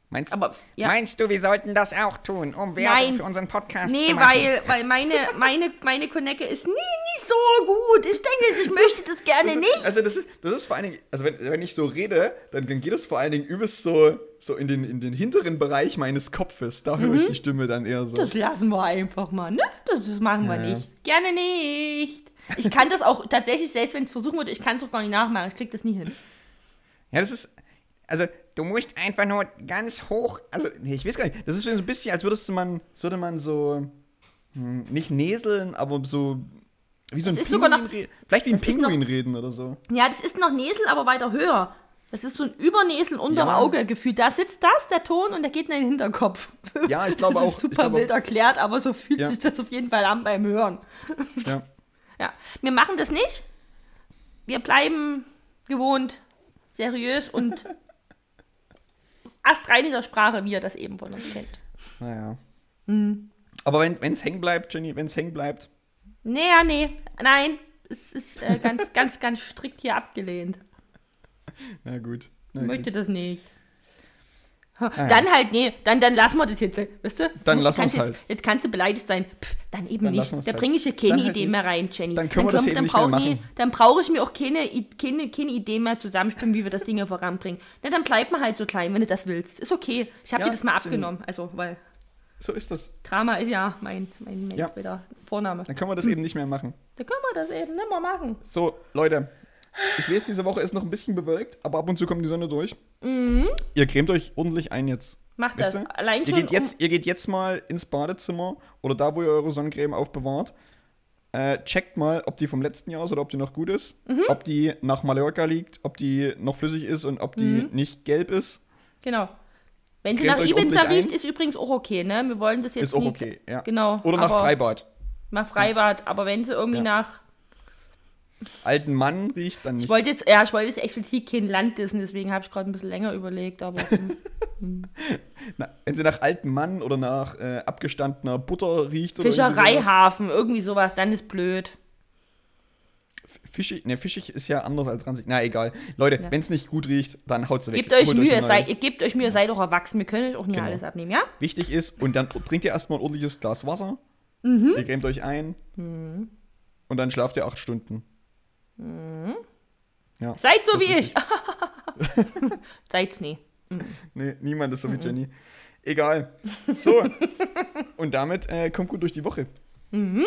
[SPEAKER 1] Meinst,
[SPEAKER 2] Aber, ja.
[SPEAKER 1] meinst du, wir sollten das auch tun, um Werbung
[SPEAKER 2] Nein.
[SPEAKER 1] für unseren Podcast
[SPEAKER 2] Nee,
[SPEAKER 1] zu machen?
[SPEAKER 2] weil, weil meine, meine, meine Konecke ist nie, nicht so gut. Ich denke, ich möchte das gerne nicht.
[SPEAKER 1] Also das ist, das ist vor allen Dingen, also wenn, wenn ich so rede, dann, dann geht es vor allen Dingen übelst so, so in, den, in den hinteren Bereich meines Kopfes. Da höre ich die Stimme dann eher so.
[SPEAKER 2] Mhm. Das lassen wir einfach mal, ne? Das, das machen wir
[SPEAKER 1] Ja, ja.
[SPEAKER 2] nicht. Gerne nicht. Ich kann das auch tatsächlich, selbst wenn ich es versuchen würde, ich kann es auch gar nicht nachmachen. Ich krieg das nie hin.
[SPEAKER 1] Ja, das ist, also du musst einfach nur ganz hoch, also nee, ich weiß gar nicht, das ist so ein bisschen, als würdest du man, als würde man so, hm, nicht näseln, aber so, wie so ein
[SPEAKER 2] sogar noch-
[SPEAKER 1] reden. Vielleicht wie ein
[SPEAKER 2] ist noch-
[SPEAKER 1] Pinguin reden oder so.
[SPEAKER 2] Ja, das ist noch Nesel, aber weiter höher. Das ist so ein Übernesel unterm
[SPEAKER 1] Ja.
[SPEAKER 2] Auge gefühlt. Da sitzt das, der Ton, und der geht in den Hinterkopf.
[SPEAKER 1] Ja, ich glaube
[SPEAKER 2] das
[SPEAKER 1] auch.
[SPEAKER 2] Ist super wild erklärt, aber so fühlt
[SPEAKER 1] Ja.
[SPEAKER 2] sich das auf jeden Fall an beim Hören.
[SPEAKER 1] ja.
[SPEAKER 2] Ja, wir machen das nicht. Wir bleiben gewohnt, seriös und astrein in der Sprache, wie ihr das eben von uns kennt.
[SPEAKER 1] Naja.
[SPEAKER 2] Mhm.
[SPEAKER 1] Aber wenn es hängen bleibt, Jenny, wenn es hängen bleibt,
[SPEAKER 2] Nee, ja, nee, nein, es ist äh, ganz, ganz, ganz strikt hier abgelehnt.
[SPEAKER 1] na gut. Na
[SPEAKER 2] Ich
[SPEAKER 1] gut.
[SPEAKER 2] möchte das nicht.
[SPEAKER 1] Ja.
[SPEAKER 2] Dann halt, nee, dann, dann lassen wir das jetzt, weißt du?
[SPEAKER 1] Dann
[SPEAKER 2] Jetzt
[SPEAKER 1] lassen wir's
[SPEAKER 2] jetzt,
[SPEAKER 1] halt.
[SPEAKER 2] Jetzt kannst du beleidigt sein. Pff, dann eben
[SPEAKER 1] Dann
[SPEAKER 2] nicht. Da
[SPEAKER 1] halt.
[SPEAKER 2] bringe ich hier keine
[SPEAKER 1] Dann halt
[SPEAKER 2] Idee
[SPEAKER 1] nicht.
[SPEAKER 2] mehr rein, Jenny.
[SPEAKER 1] Dann können wir das eben
[SPEAKER 2] dann
[SPEAKER 1] nicht mehr
[SPEAKER 2] brauch-
[SPEAKER 1] machen.
[SPEAKER 2] dann brauche ich mir auch keine, keine, keine Idee mehr zusammenstimmen, wie wir das Ding hier voranbringen. Na, dann bleib mal halt so klein, wenn du das willst. Ist okay. Ich habe
[SPEAKER 1] Ja,
[SPEAKER 2] dir das mal
[SPEAKER 1] Jenny.
[SPEAKER 2] abgenommen. Also, weil
[SPEAKER 1] So ist das.
[SPEAKER 2] Drama ist ja mein, mein, mein
[SPEAKER 1] Ja.
[SPEAKER 2] Vorname.
[SPEAKER 1] Dann können wir das eben nicht mehr machen.
[SPEAKER 2] Da können wir das eben nicht mehr machen.
[SPEAKER 1] So, Leute. Ich weiß, diese Woche ist noch ein bisschen bewölkt, aber ab und zu kommt die Sonne durch. Ihr cremt euch ordentlich ein jetzt.
[SPEAKER 2] Mach
[SPEAKER 1] Wisst
[SPEAKER 2] das.
[SPEAKER 1] ihr?
[SPEAKER 2] Allein
[SPEAKER 1] Ihr
[SPEAKER 2] schon.
[SPEAKER 1] geht, jetzt, ihr geht jetzt mal ins Badezimmer oder da, wo ihr eure Sonnencreme aufbewahrt. Äh, checkt mal, ob die vom letzten Jahr ist oder ob die noch gut ist.
[SPEAKER 2] Mhm.
[SPEAKER 1] Ob die nach Mallorca liegt, ob die noch flüssig ist und ob die
[SPEAKER 2] Mhm.
[SPEAKER 1] nicht gelb ist.
[SPEAKER 2] um, genau. Wenn sie
[SPEAKER 1] Cremt
[SPEAKER 2] nach Ibiza riecht, ist übrigens auch okay, ne? Wir wollen das jetzt
[SPEAKER 1] Ist auch okay, ja.
[SPEAKER 2] Genau.
[SPEAKER 1] Oder nach Freibad.
[SPEAKER 2] Nach Freibad, aber wenn sie irgendwie
[SPEAKER 1] Ja.
[SPEAKER 2] nach.
[SPEAKER 1] Alten Mann riecht dann
[SPEAKER 2] Ich
[SPEAKER 1] nicht.
[SPEAKER 2] wollte jetzt, ja, ich wollte jetzt explizit kein Land dissen, deswegen habe ich gerade ein bisschen länger überlegt, aber. hm.
[SPEAKER 1] Na, wenn sie nach alten Mann oder nach äh, abgestandener Butter riecht oder.
[SPEAKER 2] Fischereihafen, irgendwie sowas, dann ist blöd.
[SPEAKER 1] Fischig, ne, fischig ist ja anders als ranzig. Na, egal. Leute,
[SPEAKER 2] Ja.
[SPEAKER 1] wenn es nicht gut riecht, dann haut sie weg.
[SPEAKER 2] Gebt euch
[SPEAKER 1] Holt
[SPEAKER 2] Mühe, seid, ihr gebt euch Mühe, seid doch erwachsen, wir können euch auch nicht
[SPEAKER 1] Genau.
[SPEAKER 2] alles abnehmen, ja?
[SPEAKER 1] Wichtig ist, und dann trinkt ihr erstmal ein ordentliches Glas Wasser.
[SPEAKER 2] Mhm.
[SPEAKER 1] Ihr cremt euch ein. Und dann schlaft ihr acht Stunden. Ja.
[SPEAKER 2] Seid so wie ich. Seid's nie.
[SPEAKER 1] Nee, niemand ist so
[SPEAKER 2] Mhm.
[SPEAKER 1] wie Jenny. Egal. So. und damit äh, kommt gut durch die Woche.
[SPEAKER 2] Türen